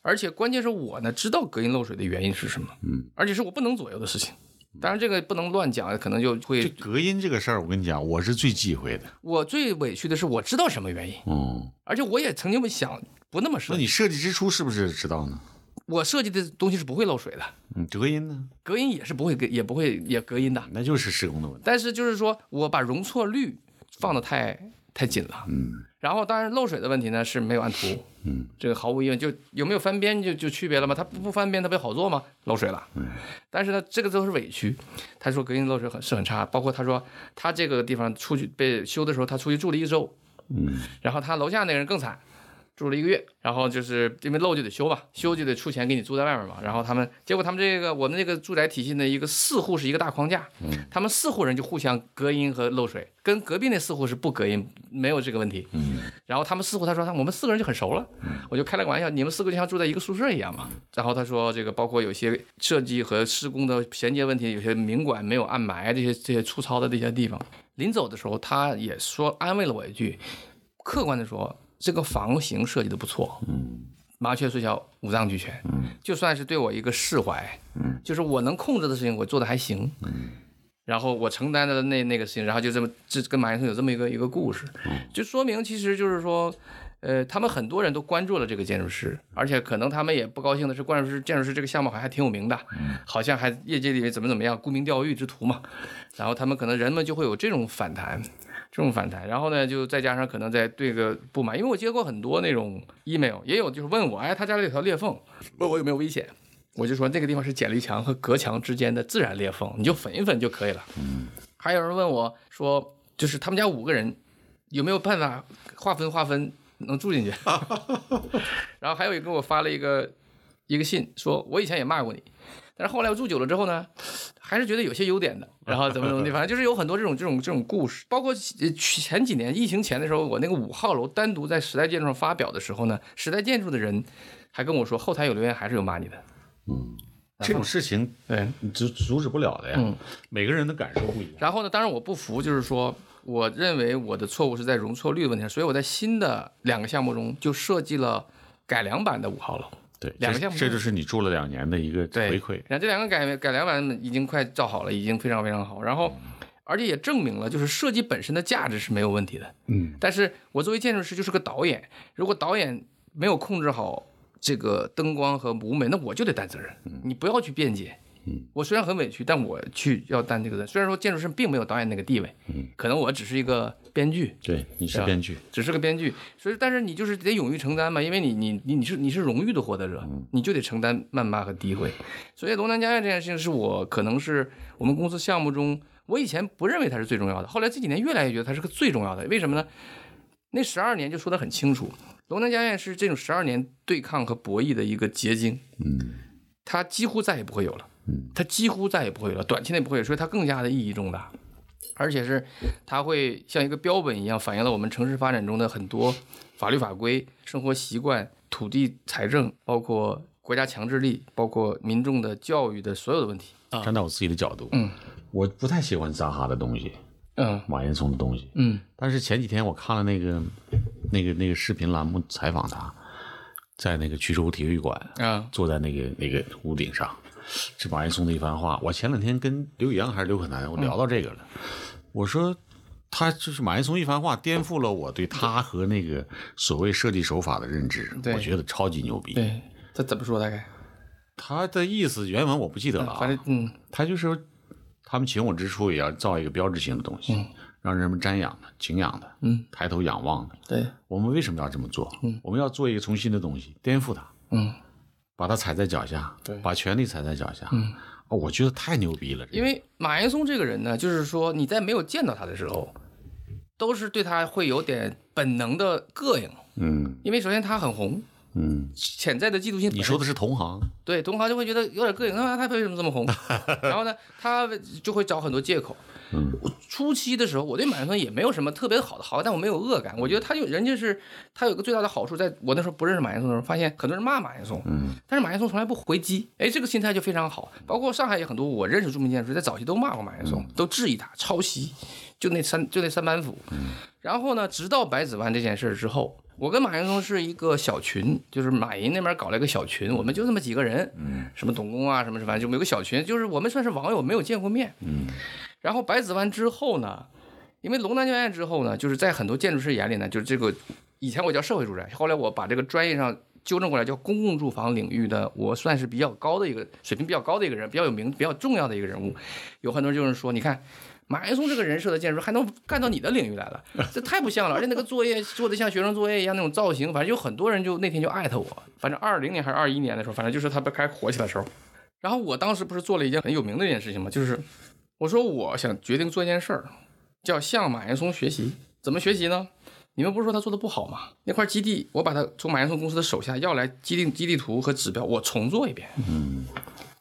而且关键是我呢知道隔音漏水的原因是什么，嗯，而且是我不能左右的事情。当然这个不能乱讲，可能就会这。隔音这个事儿，我跟你讲，我是最忌讳的。我最委屈的是我知道什么原因，嗯，而且我也曾经想不那么设计。那你设计之初是不是知道呢？我设计的东西是不会漏水的，嗯，隔音呢？隔音也是不会隔，也不会也隔音的。那就是施工的问题。但是就是说我把容错率放的太太紧了，嗯。然后当然漏水的问题呢是没有按图，嗯，这个毫无疑问就有没有翻边就就区别了吗？它不不翻边它不就好做吗？漏水了，嗯，但是呢这个都是委屈。他说隔音漏水很是很差，包括他说他这个地方出去被修的时候，他出去住了一周，嗯。然后他楼下那个人更惨，住了一个月，然后就是因为漏就得修嘛，修就得出钱给你租在外面嘛。然后他们结果他们这个我们这个住宅体系的一个四户是一个大框架，他们四户人就互相隔音和漏水，跟隔壁那四户是不隔音，没有这个问题。嗯然后他们四户他说他我们四个人就很熟了，我就开了个玩笑，你们四个就像住在一个宿舍一样嘛。然后他说这个包括有些设计和施工的衔接问题，有些明管没有暗埋这些这些粗糙的这些地方。临走的时候，他也说安慰了我一句，客观的说，这个房型设计的不错，嗯。麻雀虽小，五脏俱全，就算是对我一个释怀，就是我能控制的事情，我做的还行，然后我承担的那那个事情，然后就这么这跟马先生有这么一个一个故事，就说明其实就是说。呃，他们很多人都关注了这个建筑师，而且可能他们也不高兴的是，关注师建筑师这个项目好像还挺有名的，好像还业界里面怎么怎么样，沽名钓誉之徒嘛。然后他们可能人们就会有这种反弹，这种反弹，然后呢，就再加上可能在对个不满，因为我接过很多那种 email，也有就是问我，哎，他家里有条裂缝，问我有没有危险，我就说那个地方是剪力墙和隔墙之间的自然裂缝，你就粉一粉就可以了。还有人问我说，就是他们家五个人有没有办法划分划分能住进去？然后还有一个给我发了一个一个信，说我以前也骂过你，但是后来我住久了之后呢，还是觉得有些优点的。然后怎么怎么地，反正就是有很多这种这种这种故事，包括呃前几年疫情前的时候，我那个五号楼单独在时代建筑上发表的时候呢，时代建筑的人还跟我说，后台有留言还是有骂你的。嗯，这种事情对，你阻阻止不了的呀。嗯每个人的感受不一样。然后呢，当然我不服，就是说，我认为我的错误是在容错率的问题上，所以我在新的两个项目中就设计了改良版的五号楼。对，两个项目这这就是你住了两年的一个回馈。然后这两个改改良版已经快造好了，已经非常非常好。然后，而且也证明了，就是设计本身的价值是没有问题的。嗯但是我作为建筑师就是个导演，如果导演没有控制好这个灯光和舞美，那我就得担责任。你不要去辩解。嗯，我虽然很委屈，但我去要担这个责任。虽然说建筑师并没有导演那个地位，嗯，可能我只是一个编剧，对，你是编剧。只是个编剧，所以但是你就是得勇于承担嘛，因为你你你你是你是荣誉的获得者，你就得承担谩骂和诋毁。所以龙南家苑这件事情是我可能是我们公司项目中，我以前不认为它是最重要的，后来这几年越来越觉得它是个最重要的。为什么呢？那十二年就说得很清楚，龙南家苑是这种十二年对抗和博弈的一个结晶，嗯它几乎再也不会有了，嗯，它几乎再也不会有了，短期内不会有，所以它更加的意义重大。而且是它会像一个标本一样反映了我们城市发展中的很多法律法规、生活习惯、土地财政，包括国家强制力，包括民众的教育的所有的问题。站在我自己的角度，嗯，我不太喜欢扎哈的东西，嗯马岩松的东西。嗯但是前几天我看了那个那个那个视频栏目采访他，在那个衢州体育馆啊坐在那个那个屋顶上，这马岩松的一番话。我前两天跟刘宇阳还是刘可南，我聊到这个了，我说。他就是马岩松一番话，颠覆了我对他和那个所谓设计手法的认知。我觉得超级牛逼。对，他怎么说？大概他的意思原文我不记得了啊，反正嗯他就说，他们请我之初也要造一个标志性的东西，让人们瞻仰的、敬仰的，嗯，抬头仰望的。对我们为什么要这么做？我们要做一个从新的东西，颠覆它，嗯，把他踩在脚下，对把权力踩在脚下。嗯，哦，我觉得太牛逼了。因为马岩松这个人呢，就是说你在没有见到他的时候，都是对他会有点本能的膈应，嗯因为首先他很红，嗯，潜在的嫉妒心。你说的是同行，对，同行就会觉得有点膈应，啊，他为什么这么红？然后呢，他就会找很多借口。嗯，我初期的时候，我对马岩松也没有什么特别好的好感，但我没有恶感。我觉得他就人家是他有一个最大的好处，在我那时候不认识马岩松的时候，发现很多人骂马岩松，嗯，但是马岩松从来不回击，哎，这个心态就非常好。包括上海也很多我认识著名建筑师，在早期都骂过马岩松，都质疑他抄袭，就那三就那三板斧。然后呢，直到白子湾这件事儿之后，我跟马岩松是一个小群，就是马云那边搞了一个小群，我们就那么几个人，嗯，什么董工啊，什么什么，就有个小群，就是我们算是网友，没有见过面，嗯，然后百子湾之后呢，因为龙南教院之后呢，就是在很多建筑师眼里呢，就是这个以前我叫社会住宅，后来我把这个专业上纠正过来叫公共住房领域的，我算是比较高的一个水平比较高的一个人，比较有名、比较重要的一个人物。有很多人就是说，你看。马岩松这个人设的建筑还能干到你的领域来了，这太不像了。而且那个作业做的像学生作业一样那种造型，反正有很多人就那天就艾特我。反正二零年还是二一年的时候，反正就是他开始火起来的时候。然后我当时不是做了一件很有名的一件事情吗？就是我说我想决定做一件事儿，叫向马岩松学习。怎么学习呢？你们不是说他做的不好吗？那块基地，我把他从马岩松公司的手下要来基地基地图和指标，我重做一遍。嗯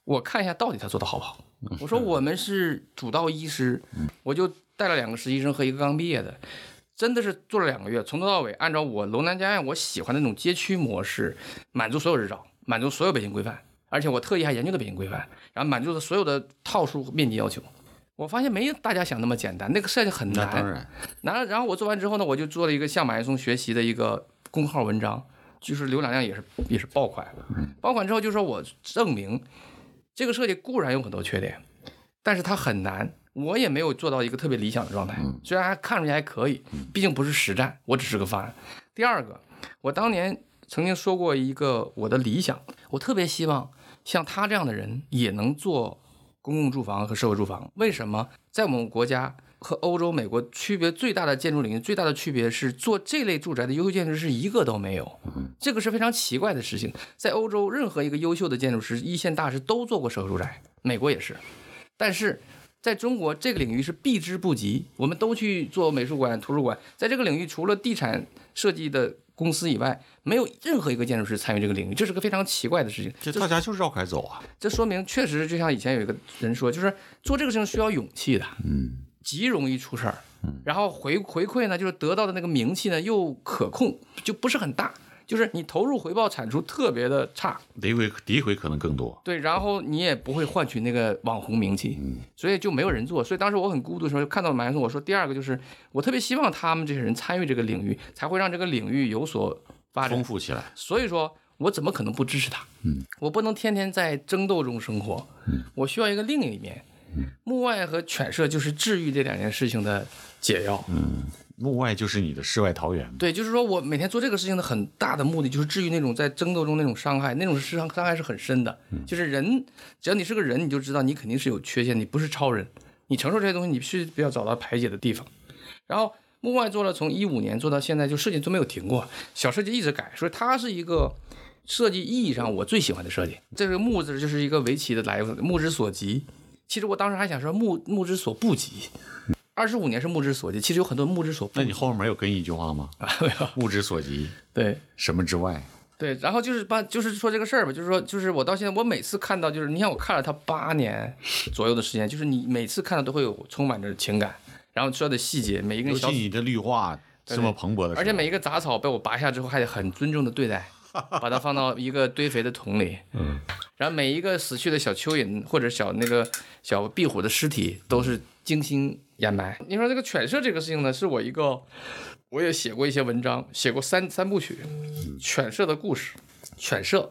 我看一下到底他做的好不好。我说我们是主刀医师，我就带了两个实习生和一个刚毕业的，真的是做了两个月，从头到尾按照我楼南家院我喜欢的那种街区模式，满足所有日照，满足所有北京规范，而且我特意还研究了北京规范，然后满足了所有的套数面积要求。我发现没大家想那么简单，那个设计很难。当然，然然后我做完之后呢，我就做了一个向马岩松学习的一个公号文章，就是浏览量也是也是爆款。爆款之后就说我证明这个设计固然有很多缺点，但是它很难。我也没有做到一个特别理想的状态，虽然还看出去还可以，毕竟不是实战，我只是个方案。第二个，我当年曾经说过一个我的理想，我特别希望像他这样的人也能做公共住房和社会住房。为什么？在我们国家和欧洲、美国区别最大的建筑领域，最大的区别是做这类住宅的优秀建筑师一个都没有，这个是非常奇怪的事情。在欧洲，任何一个优秀的建筑师、一线大师都做过社会住宅，美国也是，但是。在中国这个领域是避之不及，我们都去做美术馆、图书馆，在这个领域除了地产设计的公司以外，没有任何一个建筑师参与这个领域，这是个非常奇怪的事情。这大家就是绕开走啊。这说明确实就像以前有一个人说，就是做这个事情需要勇气的，嗯极容易出事儿。然后回回馈呢，就是得到的那个名气呢又可控，就不是很大，就是你投入回报产出特别的差。诋毁诋毁可能更多。对，然后你也不会换取那个网红名气，所以就没有人做。所以当时我很孤独的时候，就看到马岩松，我说第二个就是我特别希望他们这些人参与这个领域，才会让这个领域有所发展丰。富起来，所以说我怎么可能不支持他？嗯，我不能天天在争斗中生活，嗯，我需要一个另一面。幕外和犬舍就是治愈这两件事情的解药。嗯，幕外就是你的世外桃源。对，就是说我每天做这个事情的很大的目的，就是治愈那种在争斗中那种伤害，那种伤伤害是很深的。就是人，只要你是个人，你就知道你肯定是有缺陷，你不是超人，你承受这些东西，你必须要找到排解的地方。然后幕外做了从一五年做到现在，就设计都没有停过，小设计一直改，所以它是一个设计意义上我最喜欢的设计。这个目字就是一个围棋的来由，目之所及。其实我当时还想说目目之所不及，二十五年是目之所及，其实有很多目之所不。那你后面没有跟一句话吗？没有目之所及，对。什么之外？对，然后就是把，就是说这个事儿吧，就是说，就是我到现在，我每次看到，就是你看我看了他八年左右的时间，就是你每次看到都会有充满着情感，然后所有的细节，每一个小尤其你的绿化这么蓬勃的，而且每一个杂草被我拔下之后，还得很尊重的对待，把它放到一个堆肥的桶里。嗯，然后每一个死去的小蚯蚓或者小那个小壁虎的尸体都是精心掩埋。你说这个犬舍这个事情呢，是我一个，我也写过一些文章，写过三三部曲，犬舍的故事，犬舍，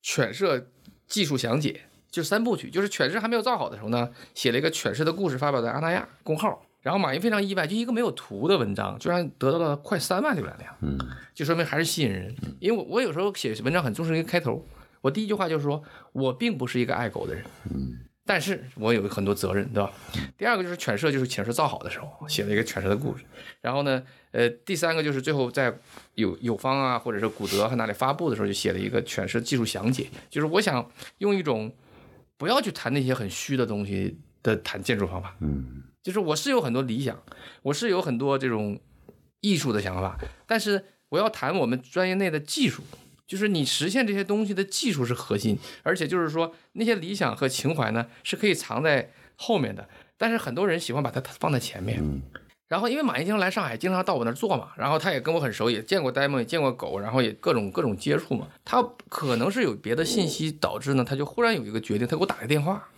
犬舍技术详解，就三部曲。就是犬舍还没有造好的时候呢，写了一个犬舍的故事，发表在阿那亚公号。然后马云非常意外，就一个没有图的文章，居然得到了快三万浏览量。嗯，就说明还是吸引人。因为我我有时候写文章很重视一个开头，我第一句话就是说我并不是一个爱狗的人，嗯，但是我有很多责任，对吧？第二个就是犬舍，就是犬舍造好的时候写了一个犬舍的故事。然后呢，呃，第三个就是最后在有有方啊，或者是古德和哪里发布的时候，就写了一个犬舍技术详解，就是我想用一种不要去谈那些很虚的东西的谈建筑方法，嗯，就是我是有很多理想，我是有很多这种艺术的想法，但是我要谈我们专业内的技术，就是你实现这些东西的技术是核心，而且就是说那些理想和情怀呢是可以藏在后面的，但是很多人喜欢把它放在前面。嗯然后因为马云经常来上海，经常到我那儿做嘛，然后他也跟我很熟，也见过 demo，也见过狗，然后也各种各种接触嘛。他可能是有别的信息导致呢，他就忽然有一个决定，他给我打个电话，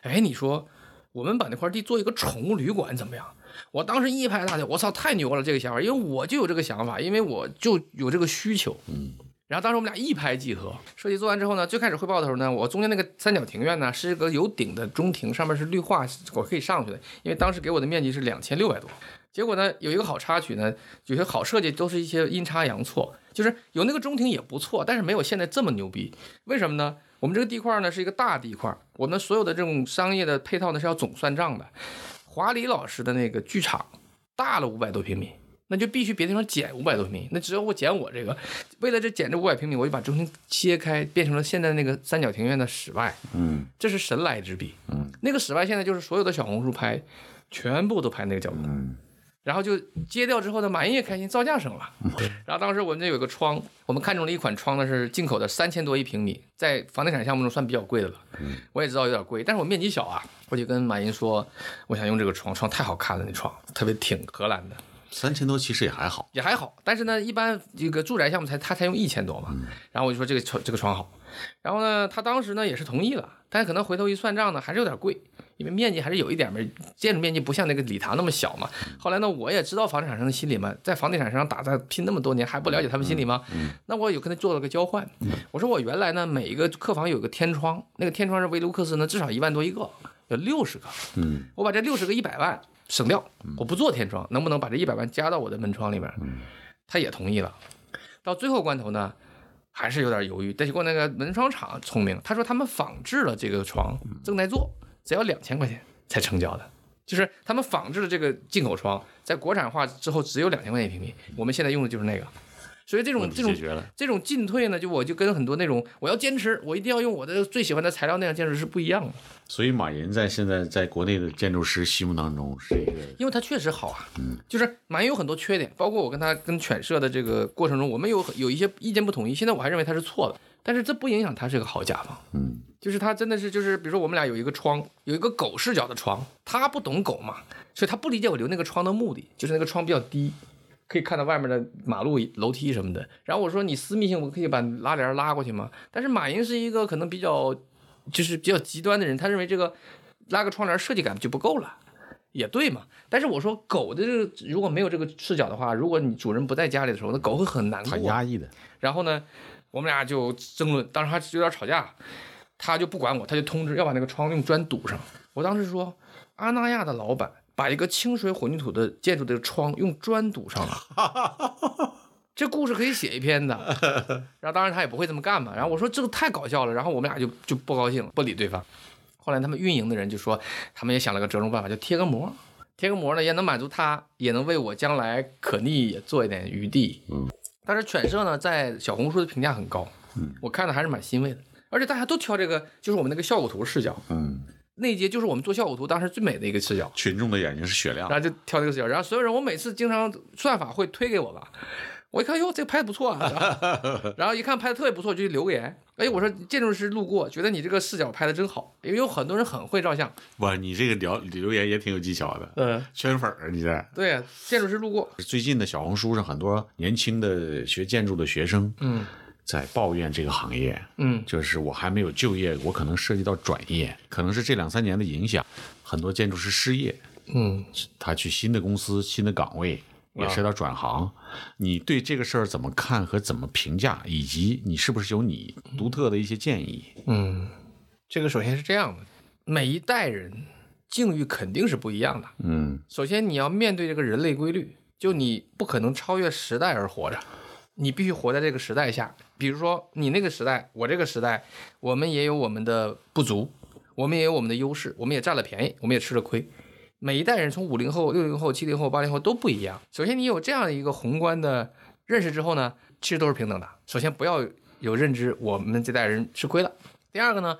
哎，你说我们把那块地做一个宠物旅馆怎么样？我当时一拍大腿，我操，太牛了这个想法，因为我就有这个想法，因为我就有这个需求。嗯。然后当时我们俩一拍即合，设计做完之后呢，最开始汇报的时候呢，我中间那个三角庭院呢是一个有顶的中庭，上面是绿化，我可以上去的，因为当时给我的面积是两千六百多。结果呢，有一个好插曲呢，有些好设计都是一些阴差阳错，就是有那个中庭也不错，但是没有现在这么牛逼。为什么呢？我们这个地块呢是一个大地块，我们所有的这种商业的配套呢是要总算账的。华黎老师的那个剧场大了五百多平米，那就必须别的地方减五百多平米，那只有我减我这个。为了这减这五百平米，我就把中心切开，变成了现在那个三角庭院的室外。嗯这是神来之笔。嗯，那个室外现在就是所有的小红书拍，全部都拍那个角度。嗯然后就揭掉之后呢，马云也开心，造价省了。然后当时我们这有个窗，我们看中了一款窗呢，是进口的，三千多一平米，在房地产项目中算比较贵的了。我也知道有点贵，但是我面积小啊，我就跟马云说，我想用这个窗，窗太好看了，那窗特别挺，荷兰的。三千多其实也还好。也还好，但是呢，一般这个住宅项目才他才用一千多嘛。然后我就说这个床这个床好，然后呢，他当时呢也是同意了，但是可能回头一算账呢，还是有点贵，因为面积还是有一点儿，建筑面积不像那个礼堂那么小嘛。后来呢，我也知道房地产商的心理嘛，在房地产商打在拼那么多年，还不了解他们心理吗？那我有跟他做了个交换，我说我原来呢每一个客房有个天窗，那个天窗是维卢克斯呢，至少一万多一个，有六十个。嗯我把这六十个一百万省掉，我不做天窗，能不能把这一百万加到我的门窗里边？他也同意了。到最后关头呢，还是有点犹豫。但结果那个门窗厂聪明，他说他们仿制了这个床，正在做，只要两千块钱才成交的。就是他们仿制的这个进口窗，在国产化之后只有两千块钱一平米，我们现在用的就是那个。所以这种这种这种进退呢，就我就跟很多那种我要坚持，我一定要用我的最喜欢的材料那样坚持是不一样的。所以马云在现在在国内的建筑师心目当中是一个因为他确实好啊，嗯就是马云有很多缺点，包括我跟他跟犬舍的这个过程中，我们有有一些意见不统一，现在我还认为他是错的，但是这不影响他是个好甲方，嗯就是他真的是就是，比如说我们俩有一个窗，有一个狗视角的窗，他不懂狗嘛，所以他不理解我留那个窗的目的，就是那个窗比较低，可以看到外面的马路、楼梯什么的。然后我说你私密性，我可以把拉帘拉过去吗？但是马云是一个可能比较就是比较极端的人，他认为这个拉个窗帘设计感就不够了。也对嘛，但是我说狗的这个如果没有这个视角的话，如果你主人不在家里的时候，那狗会很难过。很压抑的。然后呢，我们俩就争论，当时还有点吵架，他就不管我，他就通知要把那个窗用砖堵上。我当时说，阿那亚的老板把一个清水混凝土的建筑的窗用砖堵上了，这故事可以写一篇的。然后当然他也不会这么干嘛。然后我说这个太搞笑了，然后我们俩就就不高兴了，不理对方。后来他们运营的人就说，他们也想了个折中办法，就贴个膜。贴个膜呢，也能满足他，也能为我将来可逆也做一点余地。嗯，但是犬舍呢，在小红书的评价很高，嗯，我看的还是蛮欣慰的。而且大家都挑这个，就是我们那个效果图视角，嗯，那一节就是我们做效果图当时最美的一个视角，群众的眼睛是雪亮然。后就挑这个视角，然后所有人，我每次经常算法会推给我吧，我一看，哟，这个拍的不错啊，然后 一看拍的特别不错，就留个言。哎，我说建筑师路过，觉得你这个视角拍的真好，因为有很多人很会照相。哇，你这个聊留言也挺有技巧的，嗯，圈粉儿你这。对，建筑师路过，最近的小红书上很多年轻的学建筑的学生，嗯在抱怨这个行业，嗯就是我还没有就业，我可能涉及到转业，可能是这两三年的影响，很多建筑师失业，嗯，他去新的公司、新的岗位，也是要转行。你对这个事儿怎么看和怎么评价，以及你是不是有你独特的一些建议？嗯，这个首先是这样的，每一代人境遇肯定是不一样的。嗯首先你要面对这个人类规律，就你不可能超越时代而活着，你必须活在这个时代下。比如说你那个时代，我这个时代，我们也有我们的不足，我们也有我们的优势，我们也占了便宜，我们也吃了亏。每一代人从五零后、六零后、七零后、八零后都不一样。首先，你有这样的一个宏观的认识之后呢，其实都是平等的。首先，不要有认知我们这代人吃亏了。第二个呢，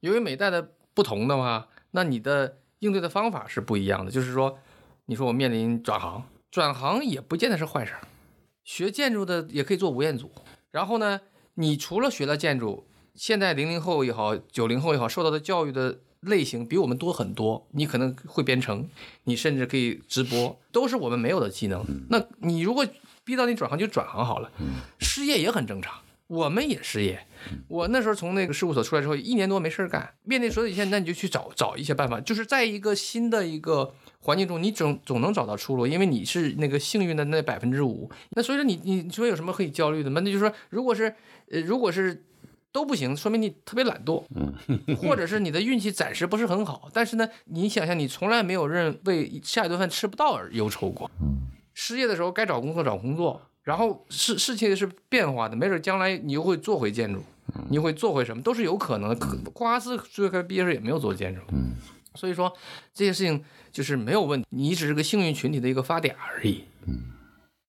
由于每代的不同的话，那你的应对的方法是不一样的。就是说，你说我面临转行，转行也不见得是坏事儿。学建筑的也可以做吴彦祖。然后呢，你除了学了建筑，现在零零后也好，九零后也好，受到的教育的类型比我们多很多。你可能会编程，你甚至可以直播，都是我们没有的技能。那你如果逼到你转行，就转行好了。失业也很正常，我们也失业。我那时候从那个事务所出来之后，一年多没事儿干，面对所有一切，那你就去找找一些办法，就是在一个新的一个环境中，你总总能找到出路，因为你是那个幸运的那百分之五。那所以说你你你说有什么可以焦虑的吗？那就是说，如果是呃如果是都不行，说明你特别懒惰，嗯 或者是你的运气暂时不是很好。但是呢，你想想，你从来没有认为下一顿饭吃不到而忧愁过。失业的时候该找工作找工作，然后事事情是变化的，没准将来你又会做回建筑，你又会做回什么，都是有可能的。可库哈斯最开始毕业时也没有做建筑，嗯所以说这些事情就是没有问题，你只是个幸运群体的一个发点而已。嗯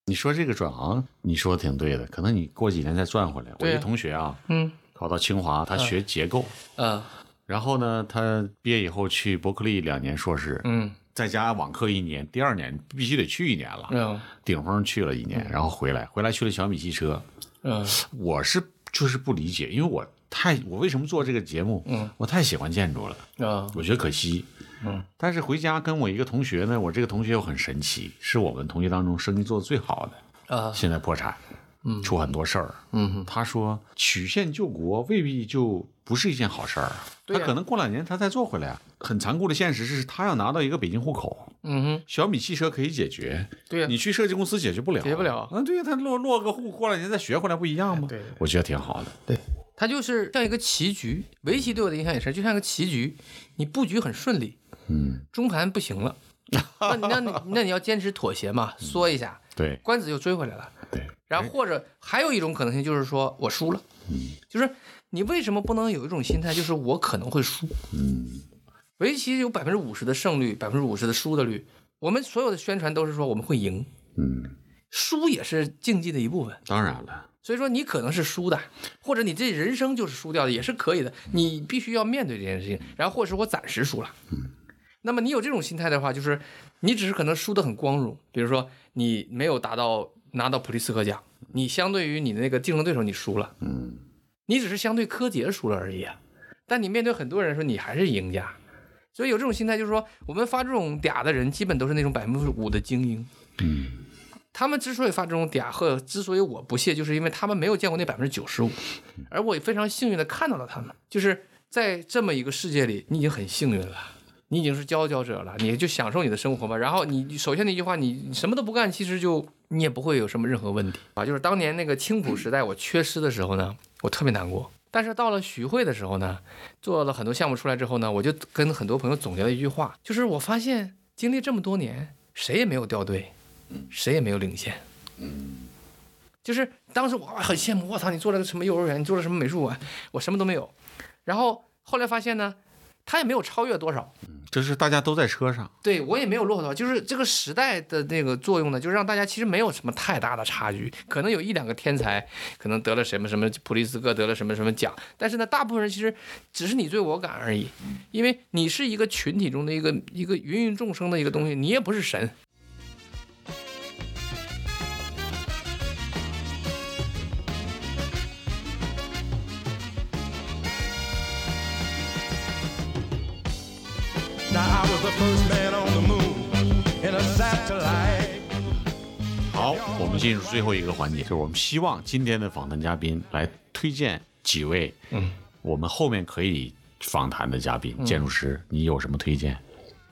你说这个转行，你说的挺对的，可能你过几年再转回来。我一同学啊，嗯考到清华，他学结构，嗯。然后呢，他毕业以后去伯克利两年硕士，嗯。再加网课一年，第二年必须得去一年了。嗯。顶峰去了一年，然后回来，回来去了小米汽车。嗯。我是就是不理解，因为我太我为什么做这个节目？嗯，我太喜欢建筑了，啊我觉得可惜。嗯，但是回家跟我一个同学呢，我这个同学又很神奇，是我们同学当中生意做的最好的，啊现在破产，嗯，出很多事儿。嗯他说曲线救国未必就不是一件好事儿，对他可能过两年他再做回来。很残酷的现实是他要拿到一个北京户口，嗯哼，小米汽车可以解决，对呀、你去设计公司解决不了，解决不了。嗯，对呀，他落落个户，过两年再学回来不一样吗？对对对。我觉得挺好的。对，他就是像一个棋局，围棋对我的影响也是，就像个棋局，你布局很顺利，嗯，中盘不行了，那你那你那你要坚持妥协嘛，缩一下，对。官子又追回来了。对，然后或者还有一种可能性就是说我输了，就是你为什么不能有一种心态，就是我可能会输？嗯，围棋有百分之五十的胜率，百分之五十的输的率，我们所有的宣传都是说我们会赢，嗯，输也是竞技的一部分。当然了，所以说你可能是输的，或者你这人生就是输掉的，也是可以的。你必须要面对这件事情，然后或者是我暂时输了。那么你有这种心态的话，就是你只是可能输得很光荣，比如说你没有达到拿到普利斯克奖，你相对于你的那个竞争对手你输了，嗯，你只是相对柯洁输了而已啊。但你面对很多人说你还是赢家，所以有这种心态就是说，我们发这种嗲的人基本都是那种百分之五的精英。嗯，他们之所以发这种嗲，和之所以我不屑，就是因为他们没有见过那百分之九十五，而我也非常幸运的看到了他们，就是在这么一个世界里，你已经很幸运了。你已经是佼佼者了，你就享受你的生活吧。然后你首先那句话，你什么都不干，其实就你也不会有什么任何问题啊。就是当年那个青浦时代，我缺失的时候呢，我特别难过。但是到了徐汇的时候呢，做了很多项目出来之后呢，我就跟很多朋友总结了一句话，就是我发现经历这么多年，谁也没有掉队，谁也没有领先。就是当时我很羡慕，我操，你做了个什么幼儿园，你做了什么美术馆，我什么都没有。然后后来发现呢，他也没有超越多少，就是大家都在车上，对我也没有落后多少，就是这个时代的那个作用呢，就是让大家其实没有什么太大的差距，可能有一两个天才，可能得了什么什么普利斯克得了什么什么奖，但是呢，大部分人其实只是你追我赶而已，因为你是一个群体中的一个一个芸芸众生的一个东西，你也不是神。好，我们进入最后一个环节，就是我们希望今天的访谈嘉宾来推荐几位，嗯，我们后面可以访谈的嘉宾，建筑师，你有什么推荐？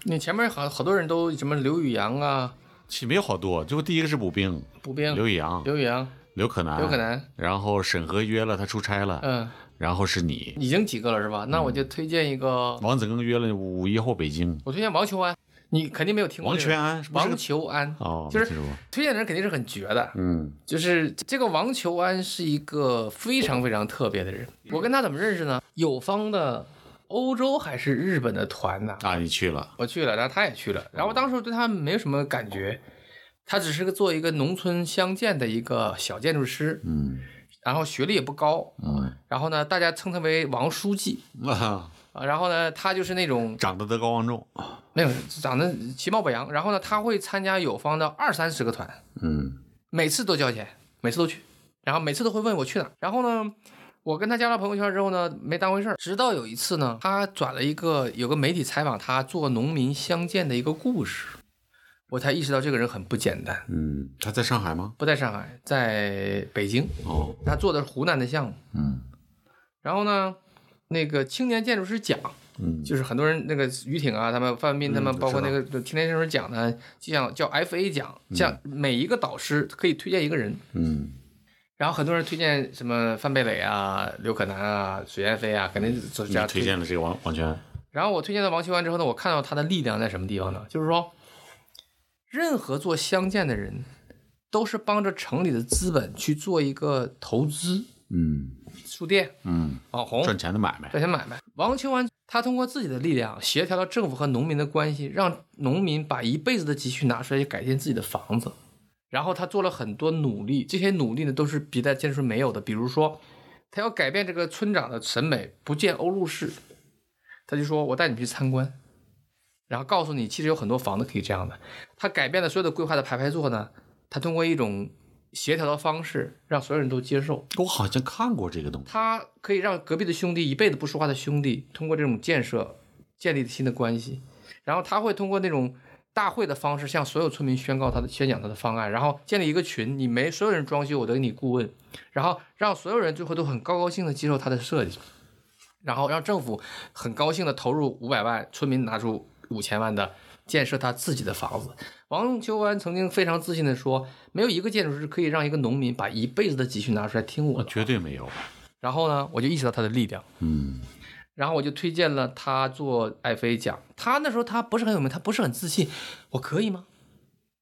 你前面好好多人都什么刘宇阳啊，其实没有好多，就第一个是补兵，补兵刘宇阳、刘宇阳，刘可南、刘可南，然后审核约了，他出差了，嗯，然后是你，已经几个了是吧？那我就推荐一个，王子庚约了五一后北京，我推荐王求安，你肯定没有听过这个。王全安是不是王求安，哦，就是听说过。推荐的人肯定是很绝的，嗯。就是这个王求安是一个非常非常特别的人。我跟他怎么认识呢？友方的欧洲还是日本的团呐、啊，你去了，我去了，然后他也去了，然后当时对他没有什么感觉，他只是个做一个农村乡建的一个小建筑师，嗯然后学历也不高，嗯然后呢，大家称他为王书记 啊，啊，然后呢，他就是那种长得德高望重，没有长得其貌不扬，然后呢，他会参加友方的二三十个团，嗯每次都交钱，每次都去，然后每次都会问我去哪。然后呢，我跟他加了朋友圈之后呢，没当回事儿。直到有一次呢，他转了一个有个媒体采访他做农民相见的一个故事，我才意识到这个人很不简单。嗯，他在上海吗？不在上海，在北京，哦，他做的是湖南的项目。嗯然后呢，那个青年建筑师奖，嗯就是很多人那个于挺啊，他们范斌他们，嗯包括那个青年建筑师奖呢，就像叫 FA 奖，像每一个导师可以推荐一个人。嗯然后很多人推荐什么范蓓蕾啊、刘可南啊、水燕飞啊，肯定就是这样你推。荐了这个王王全安，然后我推荐了王秋安之后呢，我看到他的力量在什么地方呢？就是说，任何做相见的人，都是帮着城里的资本去做一个投资，嗯书店、嗯，网红、赚钱的买卖，赚钱买卖。王清安他通过自己的力量协调了政府和农民的关系，让农民把一辈子的积蓄拿出来改建自己的房子。然后他做了很多努力，这些努力呢都是别的建筑师没有的。比如说，他要改变这个村长的审美，不建欧陆式，他就说我带你去参观，然后告诉你其实有很多房子可以这样的。他改变了所有的规划的排排座呢，他通过一种协调的方式，让所有人都接受。我好像看过这个东西，他可以让隔壁的兄弟一辈子不说话的兄弟，通过这种建设建立新的关系，然后他会通过那种大会的方式向所有村民宣告他的宣讲他的方案，然后建立一个群，你没所有人装修，我都给你顾问，然后让所有人最后都很高高兴的接受他的设计，然后让政府很高兴的投入五百万，村民拿出五千万的建设他自己的房子。王秋安曾经非常自信的说，没有一个建筑师可以让一个农民把一辈子的积蓄拿出来听我的。绝对没有，然后呢，我就意识到他的力量，嗯然后我就推荐了他做爱妃奖。他那时候他不是很有名，他不是很自信，我可以吗？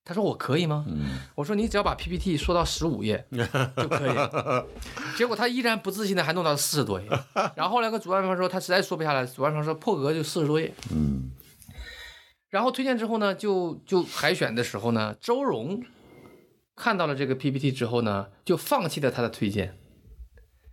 他说我可以吗？嗯我说你只要把 PPT 说到十五页 就可以。结果他依然不自信的还弄到四十多页。然后后来跟主办方说他实在说不下来，主办方说破格就四十多页。嗯然后推荐之后呢，就就海选的时候呢，周荣看到了这个 PPT 之后呢，就放弃了他的推荐。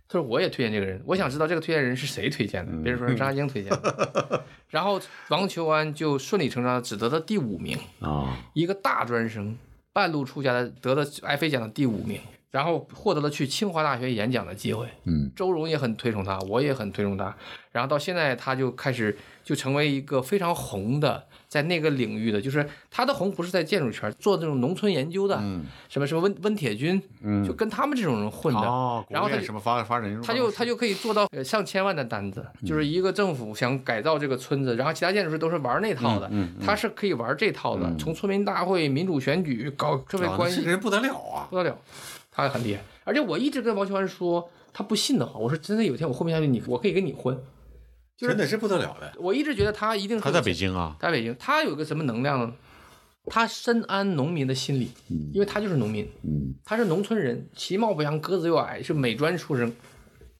他说：“我也推荐这个人，我想知道这个推荐人是谁推荐的。别人说是张亚京推荐的。然后王求安就顺理成章地只得了第五名，啊，一个大专生，半路出家的得了艾菲奖的第五名，然后获得了去清华大学演讲的机会。嗯周荣也很推崇他，我也很推崇他。然后到现在，他就开始就成为一个非常红的，在那个领域的，就是他的红不是在建筑圈做这种农村研究的，嗯什么什么温温铁军，嗯就跟他们这种人混的。哦，然后什么发发展，他就他就可以做到呃上千万的单子，就是一个政府想改造这个村子，然后其他建筑师都是玩那套的，他是可以玩这套的，从村民大会、民主选举搞社会啊关系这个人不得了啊，不得了，他很厉害。而且我一直跟王秋安说，他不信的话，我说真的有一天我混不下去，你我可以跟你混。就是真的是不得了的。我一直觉得他一定是他在北，京啊，在北京，他有个什么能量呢？他深谙农民的心理，因为他就是农民，嗯。他是农村人，其貌不扬，个子又矮，是美专出身，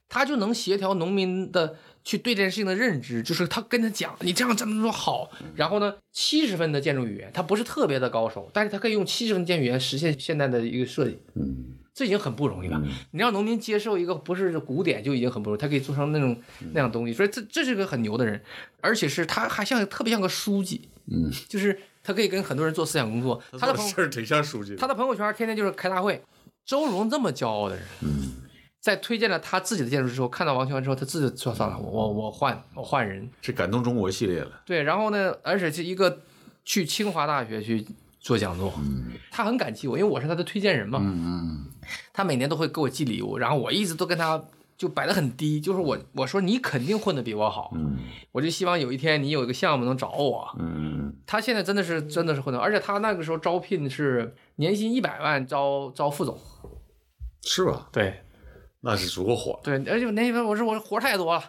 他就能协调农民的去对这件事情的认知，就是他跟他讲，你这样这么做好，然后呢，七十分的建筑语言，他不是特别的高手，但是他可以用七十分建筑语言实现现代的一个设计，嗯这已经很不容易了。你让农民接受一个不是古典就已经很不容易，他可以做成那种那样东西，所以这这是个很牛的人，而且是他还像特别像个书记，嗯，就是他可以跟很多人做思想工作，他的朋友事儿挺像书记。他的朋友圈天天就是开大会。周荣这么骄傲的人，嗯在推荐了他自己的建筑之后，看到王秋安之后，他自己说算了，我我我换我换人。是感动中国系列了。对，然后呢，而且是一个去清华大学去做讲座，他很感激我，因为我是他的推荐人嘛。嗯他每年都会给我寄礼物，然后我一直都跟他就摆得很低，就是我我说你肯定混得比我好，嗯我就希望有一天你有一个项目能找我。嗯他现在真的是真的是混得，而且他那个时候招聘是年薪一百万招招副总，是吧？对那是足够火。对，而且年薪我说我活太多了，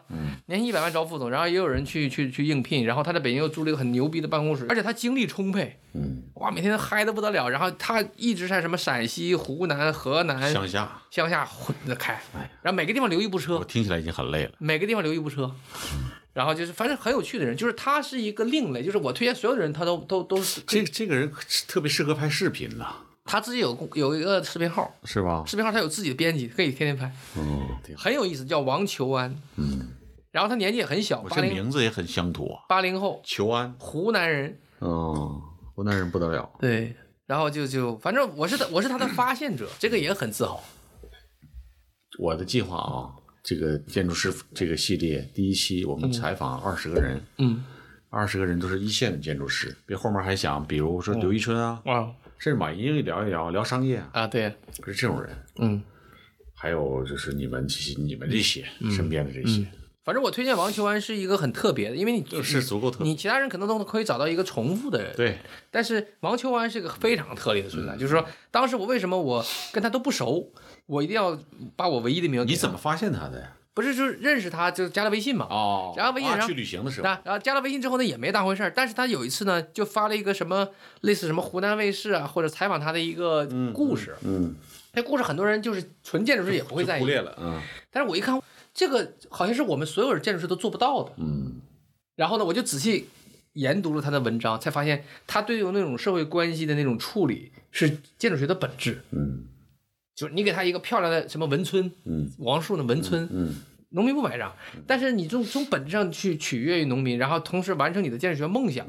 年薪一百万招副总，然后也有人去去去应聘，然后他在北京又租了一个很牛逼的办公室，而且他精力充沛，嗯，哇，每天嗨的不得了，然后他一直在什么陕西、湖南、河南乡下，乡下混着开，然后每个地方留一部车我，听起来已经很累了。每个地方留一部车，然后就是反正很有趣的人，就是他是一个另类，就是我推荐所有的人，他都都都是这这个人特别适合拍视频呐，他自己有有一个视频号，是吧？视频号他有自己的编辑，可以天天拍，嗯，很有意思，叫王求安，嗯，然后他年纪也很小，我这名字也很乡土啊，八零后，求安。湖南人，嗯，湖南人不得了。对，然后就就反正我是他我是他的发现者，这个也很自豪，我的计划啊，这个建筑师这个系列第一期我们采访二十个人，嗯，二十个人都是一线的建筑师，别后面还想，比如说刘一春啊，哇甚至马伊琍聊一聊，聊商业啊，啊对，是这种人。嗯。还有就是你们这些你们这些身边的这些，反正我推荐王秋安是一个很特别的，因为你就是足够特别。你其他人可能都可以找到一个重复的人，对，但是王秋安是个非常特例的存在。就是说，当时我为什么我跟他都不熟，我一定要把我唯一的名。你怎么发现他的呀？不是就是认识他就加了微信嘛？哦然后微信上啊去旅行的时候，啊，然后加了微信之后呢，也没当回事儿。但是他有一次呢，就发了一个什么类似什么湖南卫视啊，或者采访他的一个故事。嗯，那故事很多人就是纯建筑师也不会在意忽，略了，嗯但是我一看，这个好像是我们所有建筑师都做不到的。嗯然后呢，我就仔细研读了他的文章，才发现他对于那种社会关系的那种处理是建筑学的本质。嗯就是你给他一个漂亮的什么文村，嗯王树的文村，嗯农民不买账，但是你从从本质上去取悦于农民，然后同时完成你的建筑学梦想，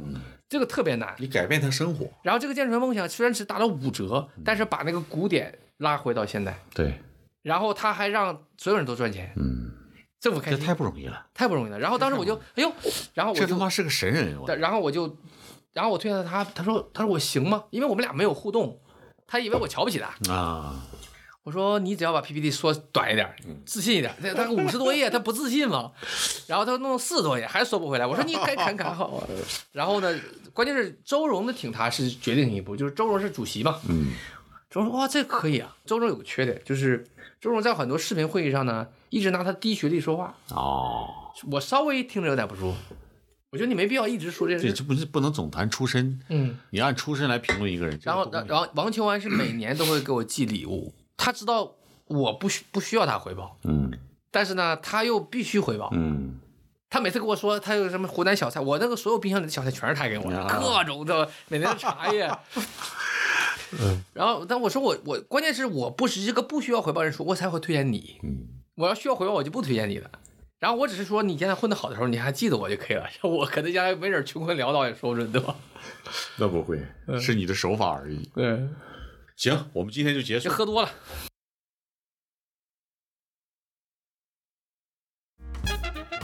这个特别难。你改变他生活，然后这个建筑学梦想虽然只打了五折，但是把那个古典拉回到现代，对，然后他还让所有人都赚钱，嗯，政府开心，这太不容易了，太不容易了。然后当时我就哎呦，然后我就这他妈是个神人，我然后我就，然后我推荐他，他说他说我行吗？因为我们俩没有互动，他以为我瞧不起他。啊，我说你只要把 PPT 缩短一点，自信一点。他他五十多页，他不自信吗？然后他弄四十多页还缩不回来。我说你该砍砍好啊。然后呢，关键是周荣的挺他是决定性一步，就是周荣是主席嘛。嗯周荣说哇这可以啊。周荣有个缺点就是周荣在很多视频会议上呢，一直拿他低学历说话，哦，我稍微听着有点不舒服。我觉得你没必要一直说这件事。这这不是不能总谈出身，嗯。你按出身来评论一个人，然后，然后王秋安是每年都会给我寄礼物，他知道我不需不需要他回报，嗯但是呢，他又必须回报。嗯他每次跟我说他有什么湖南小菜，我那个所有冰箱里的小菜全是他给我的，啊各种的每年的茶叶。然后，但我说我我关键是我不是一个不需要回报人说，我才会推荐你。嗯，我要需要回报，我就不推荐你了。然后我只是说你现在混得好的时候，你还记得我就可以了。我可能将来没准穷困潦倒也说不准，对吧？那不会，是你的手法而已。对，行，我们今天就结束。喝多了。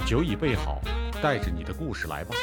酒已备好，带着你的故事来吧。